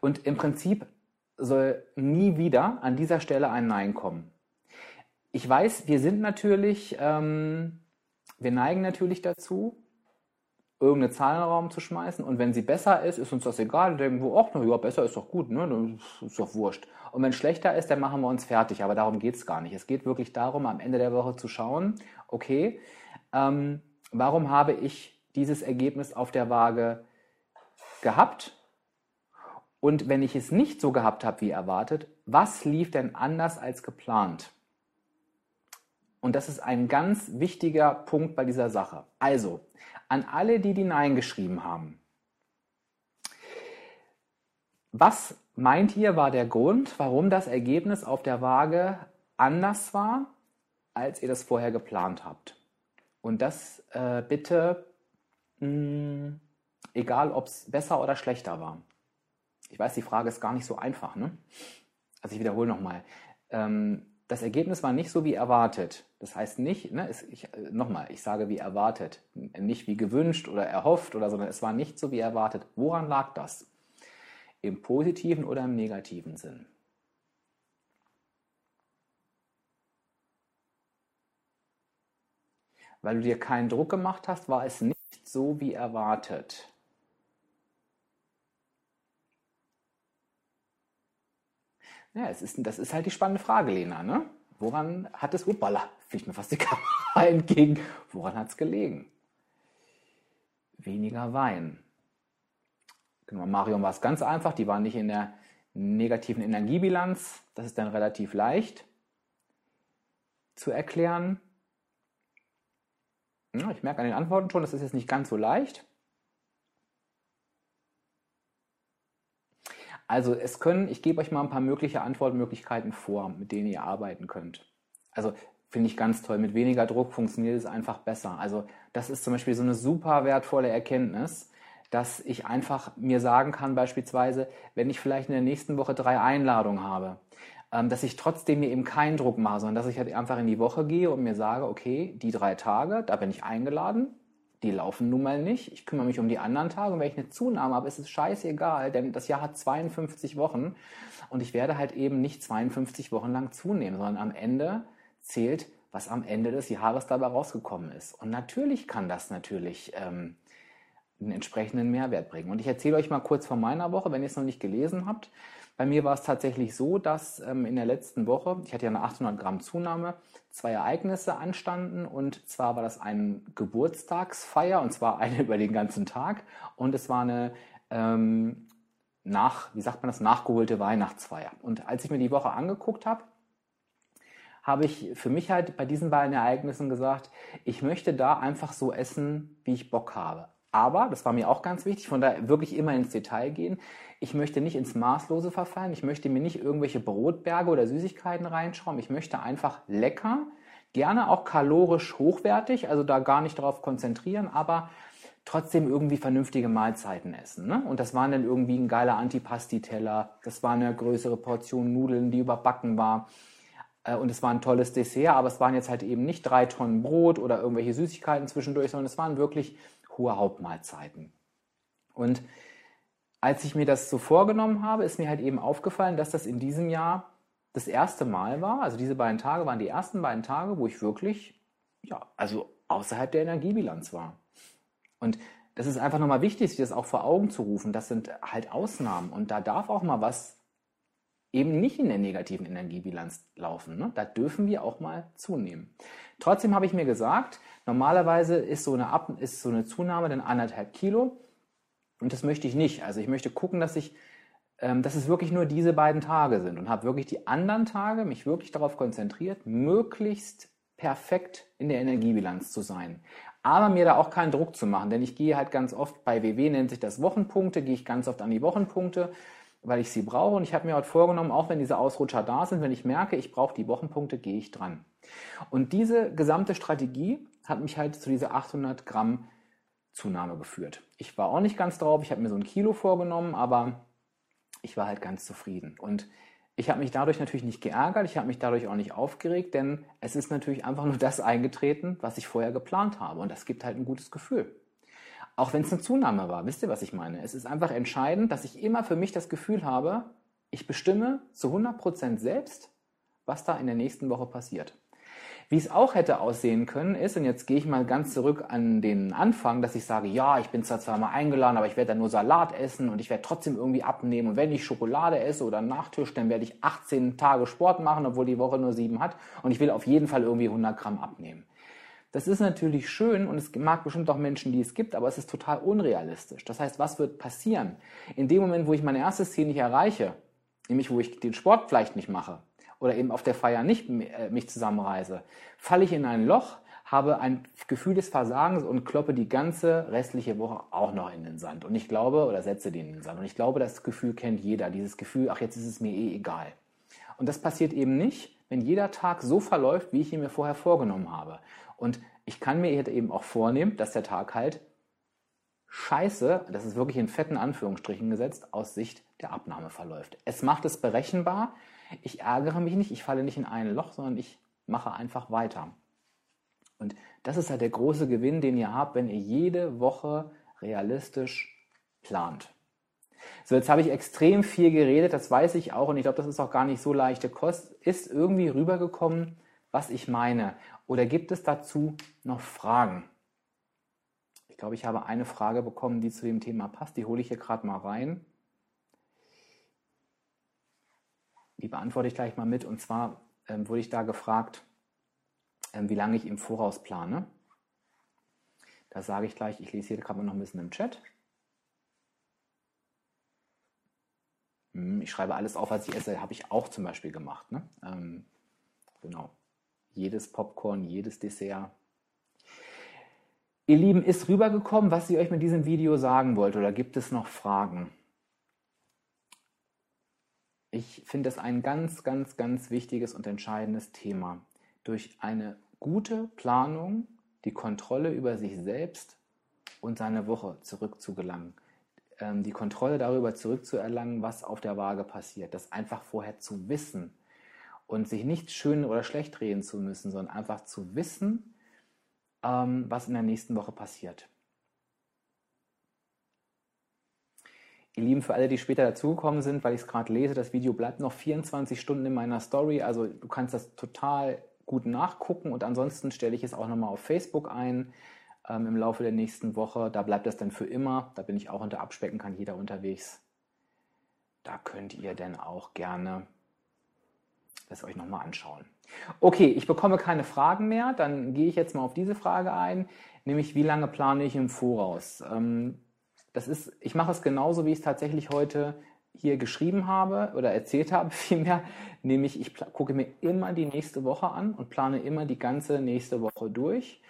Und im Prinzip soll nie wieder an dieser Stelle ein Nein kommen. Ich weiß, wir sind natürlich, ähm, wir neigen natürlich dazu, irgendeine Zahl in den Raum zu schmeißen und wenn sie besser ist, ist uns das egal. Wir denken wir, ach, na ja, besser ist doch gut, ne? Ist doch wurscht. Und wenn schlechter ist, dann machen wir uns fertig. Aber darum geht es gar nicht. Es geht wirklich darum, am Ende der Woche zu schauen, okay, ähm, warum habe ich dieses Ergebnis auf der Waage gehabt? Und wenn ich es nicht so gehabt habe wie erwartet, was lief denn anders als geplant? Und das ist ein ganz wichtiger Punkt bei dieser Sache. Also, an alle, die die Nein geschrieben haben. Was meint ihr war der Grund, warum das Ergebnis auf der Waage anders war, als ihr das vorher geplant habt? Und das äh, bitte, mh, hm, egal ob es besser oder schlechter war. Ich weiß, die Frage ist gar nicht so einfach. Ne? Also ich wiederhole nochmal. Ähm, das Ergebnis war nicht so wie erwartet. Das heißt nicht, ne, ich, nochmal, ich sage wie erwartet, nicht wie gewünscht oder erhofft oder, sondern es war nicht so wie erwartet. Woran lag das? Im positiven oder im negativen Sinn? Weil du dir keinen Druck gemacht hast, war es nicht so wie erwartet. Ja, es ist, das ist halt die spannende Frage, Lena. Ne? Woran hat es, uppala, fliegt mir fast die Kamera entgegen, woran hat es gelegen? Weniger Wein. Genau, Marion war es ganz einfach, die war nicht in der negativen Energiebilanz. Das ist dann relativ leicht zu erklären. Ja, ich merke an den Antworten schon, das ist jetzt nicht ganz so leicht. Also es können, ich gebe euch mal ein paar mögliche Antwortmöglichkeiten vor, mit denen ihr arbeiten könnt. Also finde ich ganz toll. Mit weniger Druck funktioniert es einfach besser. Also das ist zum Beispiel so eine super wertvolle Erkenntnis, dass ich einfach mir sagen kann, beispielsweise, wenn ich vielleicht in der nächsten Woche drei Einladungen habe, ähm, dass ich trotzdem mir eben keinen Druck mache, sondern dass ich halt einfach in die Woche gehe und mir sage, okay, die drei Tage, da bin ich eingeladen, die laufen nun mal nicht. Ich kümmere mich um die anderen Tage und wenn ich eine Zunahme habe, ist es scheißegal, denn das Jahr hat 52 Wochen und ich werde halt eben nicht 52 Wochen lang zunehmen, sondern am Ende zählt, was am Ende des Jahres dabei rausgekommen ist. Und natürlich kann das natürlich ähm, einen entsprechenden Mehrwert bringen. Und ich erzähle euch mal kurz von meiner Woche, wenn ihr es noch nicht gelesen habt. Bei mir war es tatsächlich so, dass ähm, in der letzten Woche, ich hatte ja eine 800 Gramm Zunahme, zwei Ereignisse anstanden. Und zwar war das eine Geburtstagsfeier, und zwar eine über den ganzen Tag. Und es war eine ähm, nach, wie sagt man das, nachgeholte Weihnachtsfeier. Und als ich mir die Woche angeguckt habe, habe ich für mich halt bei diesen beiden Ereignissen gesagt, ich möchte da einfach so essen, wie ich Bock habe. Aber, das war mir auch ganz wichtig, von daher wirklich immer ins Detail gehen. Ich möchte nicht ins Maßlose verfallen. Ich möchte mir nicht irgendwelche Brotberge oder Süßigkeiten reinschauen. Ich möchte einfach lecker, gerne auch kalorisch hochwertig, also da gar nicht darauf konzentrieren, aber trotzdem irgendwie vernünftige Mahlzeiten essen. Ne? Und das waren dann irgendwie ein geiler Antipasti-Teller. Das war eine größere Portion Nudeln, die überbacken war. Äh, und es war ein tolles Dessert, aber es waren jetzt halt eben nicht drei Tonnen Brot oder irgendwelche Süßigkeiten zwischendurch, sondern es waren wirklich hohe Hauptmahlzeiten. Und als ich mir das so vorgenommen habe, ist mir halt eben aufgefallen, dass das in diesem Jahr das erste Mal war. Also diese beiden Tage waren die ersten beiden Tage, wo ich wirklich, ja, also außerhalb der Energiebilanz war. Und das ist einfach nochmal wichtig, sich das auch vor Augen zu rufen. Das sind halt Ausnahmen. Und da darf auch mal was eben nicht in der negativen Energiebilanz laufen. Ne? Da dürfen wir auch mal zunehmen. Trotzdem habe ich mir gesagt, normalerweise ist so eine, Ab ist so eine Zunahme dann anderthalb Kilo und das möchte ich nicht. Also ich möchte gucken, dass ich ähm, dass es wirklich nur diese beiden Tage sind und habe wirklich die anderen Tage mich wirklich darauf konzentriert, möglichst perfekt in der Energiebilanz zu sein. Aber mir da auch keinen Druck zu machen, denn ich gehe halt ganz oft, bei WW nennt sich das Wochenpunkte, gehe ich ganz oft an die Wochenpunkte, weil ich sie brauche. Und ich habe mir heute vorgenommen, auch wenn diese Ausrutscher da sind, wenn ich merke, ich brauche die Wochenpunkte, gehe ich dran. Und diese gesamte Strategie hat mich halt zu dieser 800 Gramm Zunahme geführt. Ich war auch nicht ganz drauf, ich habe mir so ein Kilo vorgenommen, aber ich war halt ganz zufrieden. Und ich habe mich dadurch natürlich nicht geärgert, ich habe mich dadurch auch nicht aufgeregt, denn es ist natürlich einfach nur das eingetreten, was ich vorher geplant habe. Und das gibt halt ein gutes Gefühl. Auch wenn es eine Zunahme war, wisst ihr, was ich meine? Es ist einfach entscheidend, dass ich immer für mich das Gefühl habe, ich bestimme zu 100% selbst, was da in der nächsten Woche passiert. Wie es auch hätte aussehen können, ist, und jetzt gehe ich mal ganz zurück an den Anfang, dass ich sage, ja, ich bin zwar zweimal eingeladen, aber ich werde dann nur Salat essen und ich werde trotzdem irgendwie abnehmen. Und wenn ich Schokolade esse oder Nachtisch, dann werde ich 18 Tage Sport machen, obwohl die Woche nur sieben hat. Und ich will auf jeden Fall irgendwie 100 Gramm abnehmen. Das ist natürlich schön und es mag bestimmt auch Menschen, die es gibt, aber es ist total unrealistisch. Das heißt, was wird passieren? In dem Moment, wo ich mein erstes Ziel nicht erreiche, nämlich wo ich den Sport vielleicht nicht mache, oder eben auf der Feier nicht äh, mich zusammenreise, falle ich in ein Loch, habe ein Gefühl des Versagens und kloppe die ganze restliche Woche auch noch in den Sand. Und ich glaube, oder setze den in den Sand. Und ich glaube, das Gefühl kennt jeder. Dieses Gefühl, ach, jetzt ist es mir eh egal. Und das passiert eben nicht, wenn jeder Tag so verläuft, wie ich ihn mir vorher vorgenommen habe. Und ich kann mir eben auch vornehmen, dass der Tag halt scheiße, das ist wirklich in fetten Anführungsstrichen gesetzt, aus Sicht der Abnahme verläuft. Es macht es berechenbar, ich ärgere mich nicht, ich falle nicht in ein Loch, sondern ich mache einfach weiter. Und das ist halt der große Gewinn, den ihr habt, wenn ihr jede Woche realistisch plant. So, jetzt habe ich extrem viel geredet, das weiß ich auch und ich glaube, das ist auch gar nicht so leichte Kost. Ist irgendwie rübergekommen, was ich meine? Oder gibt es dazu noch Fragen? Ich glaube, ich habe eine Frage bekommen, die zu dem Thema passt. Die hole ich hier gerade mal rein. die beantworte ich gleich mal mit. Und zwar ähm, wurde ich da gefragt, ähm, wie lange ich im Voraus plane. Da sage ich gleich, ich lese hier gerade mal noch ein bisschen im Chat. Hm, ich schreibe alles auf, was ich esse, habe ich auch zum Beispiel gemacht. Ne? Ähm, genau. Jedes Popcorn, jedes Dessert. Ihr Lieben, ist rübergekommen, was ich euch mit diesem Video sagen wollte oder gibt es noch Fragen? Ich finde es ein ganz, ganz, ganz wichtiges und entscheidendes Thema. Durch eine gute Planung die Kontrolle über sich selbst und seine Woche zurückzugelangen. Ähm, die Kontrolle darüber zurückzuerlangen, was auf der Waage passiert. Das einfach vorher zu wissen und sich nicht schön oder schlecht reden zu müssen, sondern einfach zu wissen, ähm, was in der nächsten Woche passiert. Ihr Lieben, für alle, die später dazugekommen sind, weil ich es gerade lese, das Video bleibt noch 24 Stunden in meiner Story. Also du kannst das total gut nachgucken und ansonsten stelle ich es auch nochmal auf Facebook ein ähm, im Laufe der nächsten Woche. Da bleibt das dann für immer. Da bin ich auch unter Abspecken, kann jeder unterwegs. Da könnt ihr dann auch gerne das euch nochmal anschauen. Okay, ich bekomme keine Fragen mehr. Dann gehe ich jetzt mal auf diese Frage ein, nämlich wie lange plane ich im Voraus? Ähm, das ist, ich mache es genauso, wie ich es tatsächlich heute hier geschrieben habe oder erzählt habe, vielmehr, nämlich ich gucke mir immer die nächste Woche an und plane immer die ganze nächste Woche durch.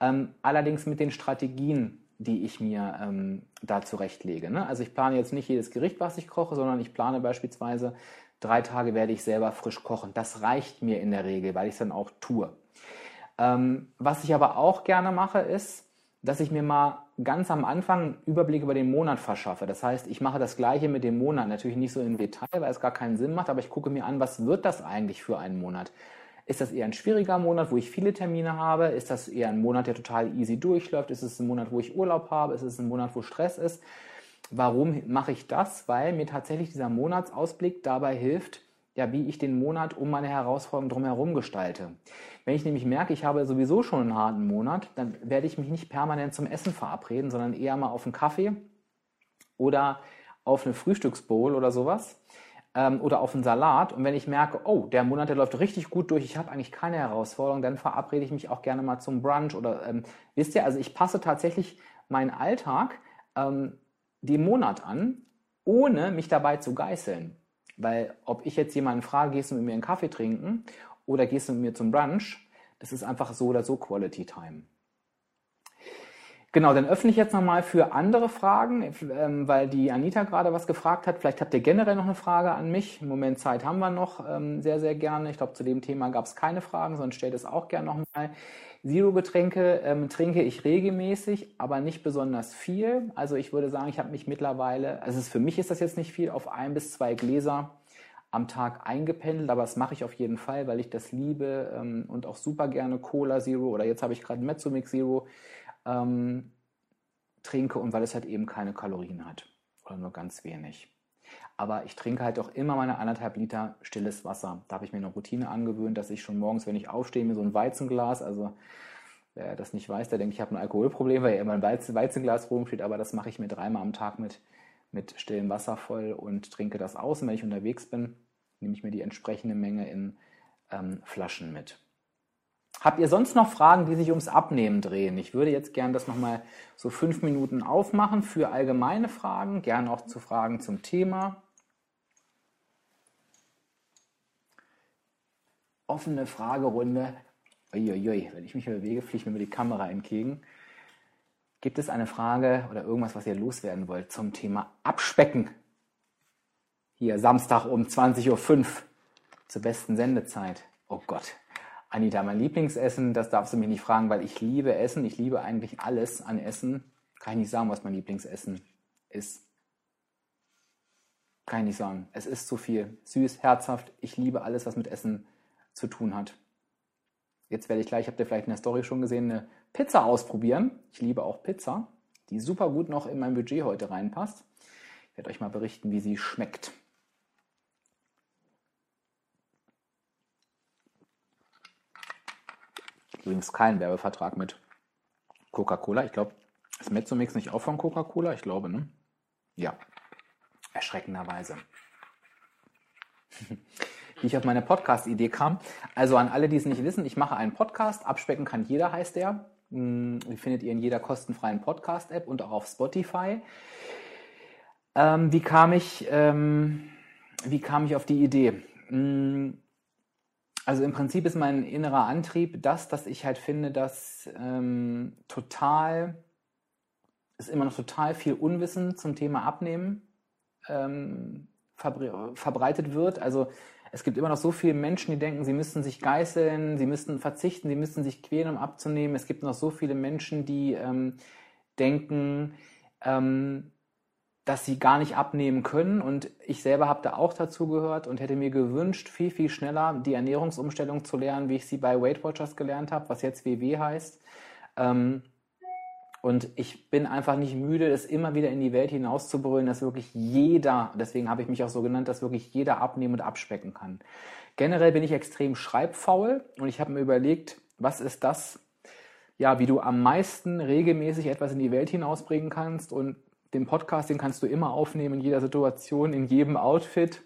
Ähm, allerdings mit den Strategien, die ich mir ähm, da zurechtlege. Ne? Also ich plane jetzt nicht jedes Gericht, was ich koche, sondern ich plane beispielsweise drei Tage werde ich selber frisch kochen. Das reicht mir in der Regel, weil ich es dann auch tue. Ähm, was ich aber auch gerne mache, ist, dass ich mir mal ganz am Anfang einen Überblick über den Monat verschaffe. Das heißt, ich mache das gleiche mit dem Monat, natürlich nicht so im Detail, weil es gar keinen Sinn macht, aber ich gucke mir an, was wird das eigentlich für einen Monat? Ist das eher ein schwieriger Monat, wo ich viele Termine habe? Ist das eher ein Monat, der total easy durchläuft? Ist es ein Monat, wo ich Urlaub habe? Ist es ein Monat, wo Stress ist? Warum mache ich das? Weil mir tatsächlich dieser Monatsausblick dabei hilft, ja, wie ich den Monat um meine Herausforderungen drumherum gestalte. Wenn ich nämlich merke, ich habe sowieso schon einen harten Monat, dann werde ich mich nicht permanent zum Essen verabreden, sondern eher mal auf einen Kaffee oder auf eine Frühstücksbowl oder sowas ähm, oder auf einen Salat. Und wenn ich merke, oh, der Monat, der läuft richtig gut durch, ich habe eigentlich keine Herausforderung, dann verabrede ich mich auch gerne mal zum Brunch oder ähm, wisst ihr, also ich passe tatsächlich meinen Alltag ähm, dem Monat an, ohne mich dabei zu geißeln. Weil ob ich jetzt jemanden frage, gehst du mit mir einen Kaffee trinken oder gehst du mit mir zum Brunch, Das ist einfach so oder so Quality Time. Genau, dann öffne ich jetzt nochmal für andere Fragen, ähm, weil die Anita gerade was gefragt hat. Vielleicht habt ihr generell noch eine Frage an mich. Im Moment Zeit haben wir noch ähm, sehr, sehr gerne. Ich glaube, zu dem Thema gab es keine Fragen, sondern stellt es auch gerne nochmal. Zero-Getränke ähm, trinke ich regelmäßig, aber nicht besonders viel. Also ich würde sagen, ich habe mich mittlerweile, also für mich ist das jetzt nicht viel, auf ein bis zwei Gläser am Tag eingependelt, aber das mache ich auf jeden Fall, weil ich das liebe ähm, und auch super gerne Cola Zero oder jetzt habe ich gerade Mezzomix Zero ähm, trinke und weil es halt eben keine Kalorien hat oder nur ganz wenig. Aber ich trinke halt auch immer meine anderthalb Liter stilles Wasser. Da habe ich mir eine Routine angewöhnt, dass ich schon morgens, wenn ich aufstehe, mir so ein Weizenglas, also wer das nicht weiß, der denkt, ich habe ein Alkoholproblem, weil ja immer ein Weizenglas rumsteht, aber das mache ich mir dreimal am Tag mit, mit stillem Wasser voll und trinke das aus. Und wenn ich unterwegs bin, nehme ich mir die entsprechende Menge in ähm, Flaschen mit. Habt ihr sonst noch Fragen, die sich ums Abnehmen drehen? Ich würde jetzt gerne das nochmal so fünf Minuten aufmachen für allgemeine Fragen, gerne auch zu Fragen zum Thema. Offene Fragerunde. Uiuiui, wenn ich mich bewege, fliegt mir die Kamera entgegen. Gibt es eine Frage oder irgendwas, was ihr loswerden wollt zum Thema Abspecken? Hier Samstag um 20.05 Uhr zur besten Sendezeit. Oh Gott. Anita, mein Lieblingsessen, das darfst du mich nicht fragen, weil ich liebe Essen. Ich liebe eigentlich alles an Essen. Kann ich nicht sagen, was mein Lieblingsessen ist. Kann ich nicht sagen. Es ist zu viel. Süß, herzhaft. Ich liebe alles, was mit Essen zu tun hat. Jetzt werde ich gleich, habt ihr vielleicht in der Story schon gesehen, eine Pizza ausprobieren. Ich liebe auch Pizza, die super gut noch in mein Budget heute reinpasst. Ich werde euch mal berichten, wie sie schmeckt. Übrigens kein Werbevertrag mit Coca-Cola. Ich glaube, ist Mezzomix nicht auch von Coca-Cola? Ich glaube, ne? Ja. Erschreckenderweise. Wie ich auf meine Podcast-Idee kam. Also an alle, die es nicht wissen, ich mache einen Podcast. Abspecken kann jeder, heißt der. Den hm, findet ihr in jeder kostenfreien Podcast-App und auch auf Spotify. Ähm, wie kam ich, ähm, wie kam ich auf die Idee? Hm, also im Prinzip ist mein innerer Antrieb das, dass ich halt finde, dass ähm, total, es immer noch total viel Unwissen zum Thema Abnehmen ähm, verbreitet wird. Also es gibt immer noch so viele Menschen, die denken, sie müssten sich geißeln, sie müssten verzichten, sie müssten sich quälen, um abzunehmen. Es gibt noch so viele Menschen, die ähm, denken, ähm, dass sie gar nicht abnehmen können. Und ich selber habe da auch dazu gehört und hätte mir gewünscht, viel, viel schneller die Ernährungsumstellung zu lernen, wie ich sie bei Weight Watchers gelernt habe, was jetzt WW heißt. Ähm, und ich bin einfach nicht müde, es immer wieder in die Welt hinauszubrüllen, dass wirklich jeder, deswegen habe ich mich auch so genannt, dass wirklich jeder abnehmen und abspecken kann. Generell bin ich extrem schreibfaul und ich habe mir überlegt, was ist das, ja, wie du am meisten regelmäßig etwas in die Welt hinausbringen kannst und den Podcast, den kannst du immer aufnehmen in jeder Situation, in jedem Outfit,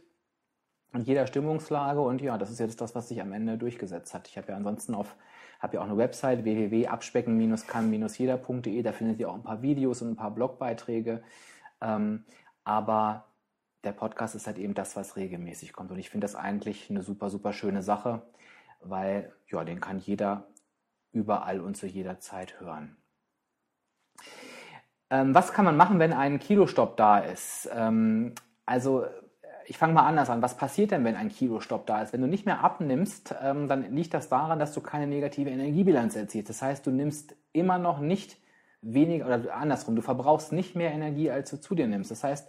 in jeder Stimmungslage. Und ja, das ist jetzt das, was sich am Ende durchgesetzt hat. Ich habe ja ansonsten auf, habe ja auch eine Website www.abspecken-kann-jeder.de. Da findet ihr auch ein paar Videos und ein paar Blogbeiträge. Ähm, aber der Podcast ist halt eben das, was regelmäßig kommt. Und ich finde das eigentlich eine super, super schöne Sache, weil ja, den kann jeder überall und zu jeder Zeit hören. Ähm, was kann man machen, wenn ein Kilostopp da ist? Ähm, also ich fange mal anders an. Was passiert denn, wenn ein Kilostopp da ist? Wenn du nicht mehr abnimmst, ähm, dann liegt das daran, dass du keine negative Energiebilanz erzielst. Das heißt, du nimmst immer noch nicht weniger oder andersrum, du verbrauchst nicht mehr Energie, als du zu dir nimmst. Das heißt,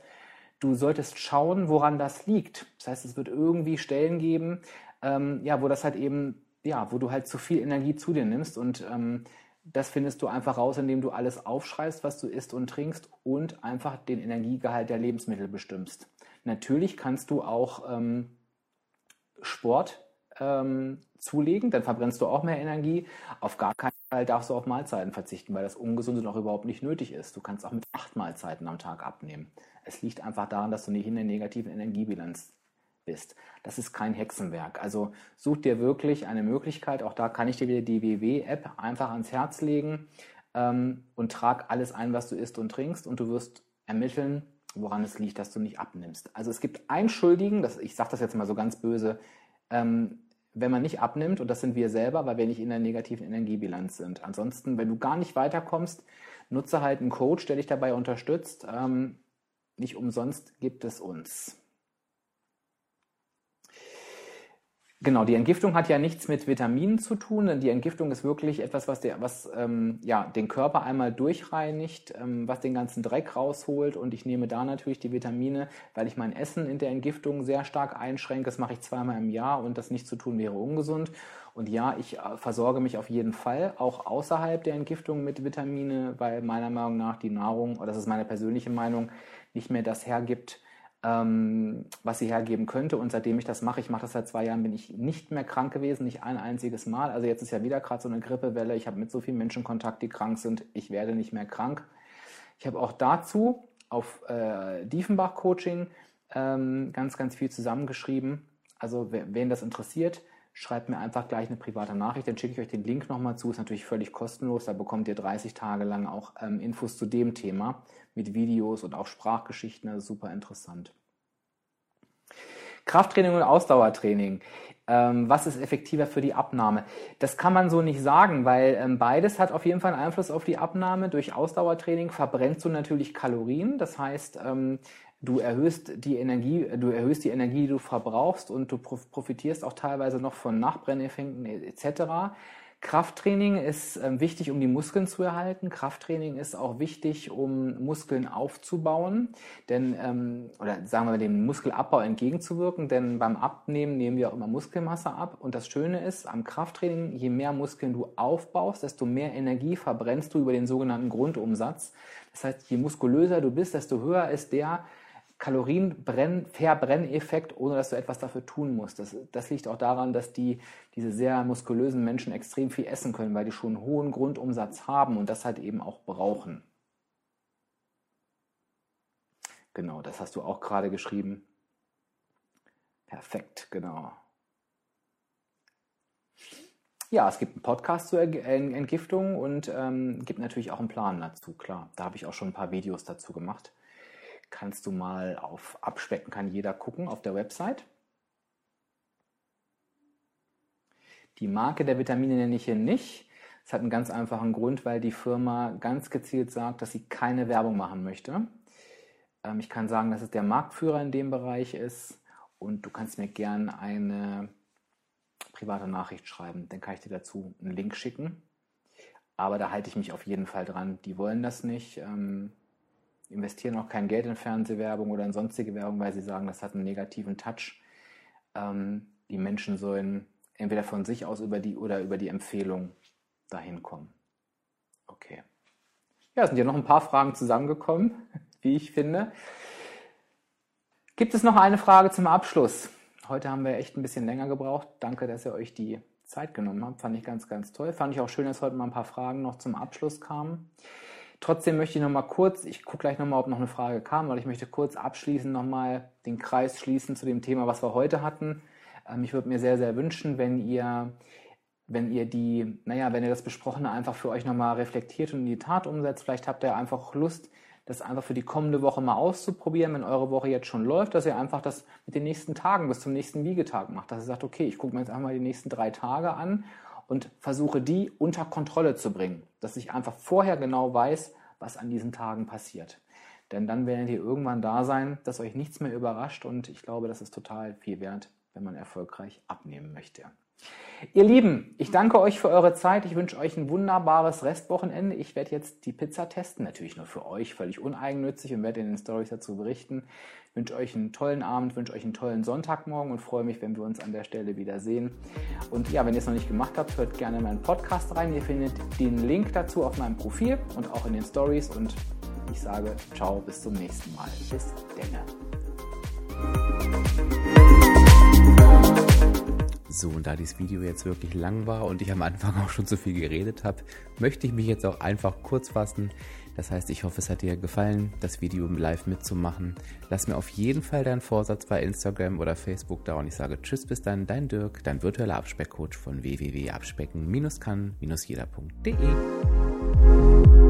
du solltest schauen, woran das liegt. Das heißt, es wird irgendwie Stellen geben, ähm, ja, wo das halt eben, ja, wo du halt zu viel Energie zu dir nimmst und ähm, das findest du einfach raus, indem du alles aufschreibst, was du isst und trinkst und einfach den Energiegehalt der Lebensmittel bestimmst. Natürlich kannst du auch ähm, Sport ähm, zulegen, dann verbrennst du auch mehr Energie. Auf gar keinen Fall darfst du auf Mahlzeiten verzichten, weil das ungesund und auch überhaupt nicht nötig ist. Du kannst auch mit acht Mahlzeiten am Tag abnehmen. Es liegt einfach daran, dass du nicht in der negativen Energiebilanz bist. Das ist kein Hexenwerk. Also such dir wirklich eine Möglichkeit, auch da kann ich dir wieder die WW-App einfach ans Herz legen ähm, und trag alles ein, was du isst und trinkst und du wirst ermitteln, woran es liegt, dass du nicht abnimmst. Also es gibt einen Schuldigen, das, ich sage das jetzt mal so ganz böse, ähm, wenn man nicht abnimmt, und das sind wir selber, weil wir nicht in der negativen Energiebilanz sind. Ansonsten, wenn du gar nicht weiterkommst, nutze halt einen Coach, der dich dabei unterstützt. Ähm, nicht umsonst gibt es uns. Genau, die Entgiftung hat ja nichts mit Vitaminen zu tun, denn die Entgiftung ist wirklich etwas, was, der, was ähm, ja, den Körper einmal durchreinigt, ähm, was den ganzen Dreck rausholt. Und ich nehme da natürlich die Vitamine, weil ich mein Essen in der Entgiftung sehr stark einschränke. Das mache ich zweimal im Jahr und das nicht zu tun wäre ungesund. Und ja, ich äh, versorge mich auf jeden Fall auch außerhalb der Entgiftung mit Vitamine, weil meiner Meinung nach die Nahrung, oder das ist meine persönliche Meinung, nicht mehr das hergibt, ähm, was sie hergeben könnte. Und seitdem ich das mache, ich mache das seit zwei Jahren, bin ich nicht mehr krank gewesen, nicht ein einziges Mal. Also jetzt ist ja wieder gerade so eine Grippewelle. Ich habe mit so vielen Menschen Kontakt, die krank sind. Ich werde nicht mehr krank. Ich habe auch dazu auf äh, Diefenbach Coaching ähm, ganz, ganz viel zusammengeschrieben. Also wen das interessiert, schreibt mir einfach gleich eine private Nachricht, dann schicke ich euch den Link nochmal zu. Ist natürlich völlig kostenlos. Da bekommt ihr 30 Tage lang auch ähm, Infos zu dem Thema mit Videos und auch Sprachgeschichten. Ist super interessant. Krafttraining und Ausdauertraining. Ähm, was ist effektiver für die Abnahme? Das kann man so nicht sagen, weil ähm, beides hat auf jeden Fall einen Einfluss auf die Abnahme. Durch Ausdauertraining verbrennst du natürlich Kalorien. Das heißt, ähm, du erhöhst die Energie, du erhöhst die Energie, die du verbrauchst und du profitierst auch teilweise noch von Nachbrenneffekten etc. Krafttraining ist ähm, wichtig, um die Muskeln zu erhalten. Krafttraining ist auch wichtig, um Muskeln aufzubauen, denn ähm, oder sagen wir dem Muskelabbau entgegenzuwirken. Denn beim Abnehmen nehmen wir auch immer Muskelmasse ab. Und das Schöne ist am Krafttraining, je mehr Muskeln du aufbaust, desto mehr Energie verbrennst du über den sogenannten Grundumsatz. Das heißt, je muskulöser du bist, desto höher ist der Kalorienverbrenneffekt, ohne dass du etwas dafür tun musst. Das, das liegt auch daran, dass die, diese sehr muskulösen Menschen extrem viel essen können, weil die schon einen hohen Grundumsatz haben und das halt eben auch brauchen. Genau, das hast du auch gerade geschrieben. Perfekt, genau. Ja, es gibt einen Podcast zur Entgiftung und ähm, gibt natürlich auch einen Plan dazu, klar. Da habe ich auch schon ein paar Videos dazu gemacht kannst du mal auf Abspecken kann jeder gucken auf der Website. Die Marke der Vitamine nenne ich hier nicht. Das hat einen ganz einfachen Grund, weil die Firma ganz gezielt sagt, dass sie keine Werbung machen möchte. Ähm, ich kann sagen, dass es der Marktführer in dem Bereich ist und du kannst mir gerne eine private Nachricht schreiben. Dann kann ich dir dazu einen Link schicken. Aber da halte ich mich auf jeden Fall dran. Die wollen das nicht. Ähm, investieren auch kein Geld in Fernsehwerbung oder in sonstige Werbung, weil sie sagen, das hat einen negativen Touch. Ähm, die Menschen sollen entweder von sich aus über die oder über die Empfehlung dahin kommen. Okay. Ja, es sind ja noch ein paar Fragen zusammengekommen, wie ich finde. Gibt es noch eine Frage zum Abschluss? Heute haben wir echt ein bisschen länger gebraucht. Danke, dass ihr euch die Zeit genommen habt. Fand ich ganz, ganz toll. Fand ich auch schön, dass heute mal ein paar Fragen noch zum Abschluss kamen. Trotzdem möchte ich noch mal kurz, ich gucke gleich noch mal, ob noch eine Frage kam, weil ich möchte kurz abschließend noch mal den Kreis schließen zu dem Thema, was wir heute hatten. Ähm, ich würde mir sehr, sehr wünschen, wenn ihr, wenn ihr die, naja, wenn ihr das Besprochene einfach für euch noch mal reflektiert und in die Tat umsetzt. Vielleicht habt ihr einfach Lust, das einfach für die kommende Woche mal auszuprobieren, wenn eure Woche jetzt schon läuft, dass ihr einfach das mit den nächsten Tagen bis zum nächsten Wiegetag macht. Dass ihr sagt, okay, ich gucke mir jetzt einmal die nächsten drei Tage an und versuche die unter Kontrolle zu bringen, dass ich einfach vorher genau weiß, was an diesen Tagen passiert. Denn dann werdet ihr irgendwann da sein, dass euch nichts mehr überrascht und ich glaube, das ist total viel wert, wenn man erfolgreich abnehmen möchte. Ihr Lieben, ich danke euch für eure Zeit. Ich wünsche euch ein wunderbares Restwochenende. Ich werde jetzt die Pizza testen, natürlich nur für euch, völlig uneigennützig und werde in den Stories dazu berichten. Ich wünsche euch einen tollen Abend, wünsche euch einen tollen Sonntagmorgen und freue mich, wenn wir uns an der Stelle wiedersehen. Und ja, wenn ihr es noch nicht gemacht habt, hört gerne in meinen Podcast rein. Ihr findet den Link dazu auf meinem Profil und auch in den Stories. Und ich sage ciao, bis zum nächsten Mal. Bis denne. So, und da dieses Video jetzt wirklich lang war und ich am Anfang auch schon zu viel geredet habe, möchte ich mich jetzt auch einfach kurz fassen. Das heißt, ich hoffe, es hat dir gefallen, das Video live mitzumachen. Lass mir auf jeden Fall deinen Vorsatz bei Instagram oder Facebook da und ich sage Tschüss bis dann, dein Dirk, dein virtueller Abspeckcoach von www.abspecken-kann-jeder.de.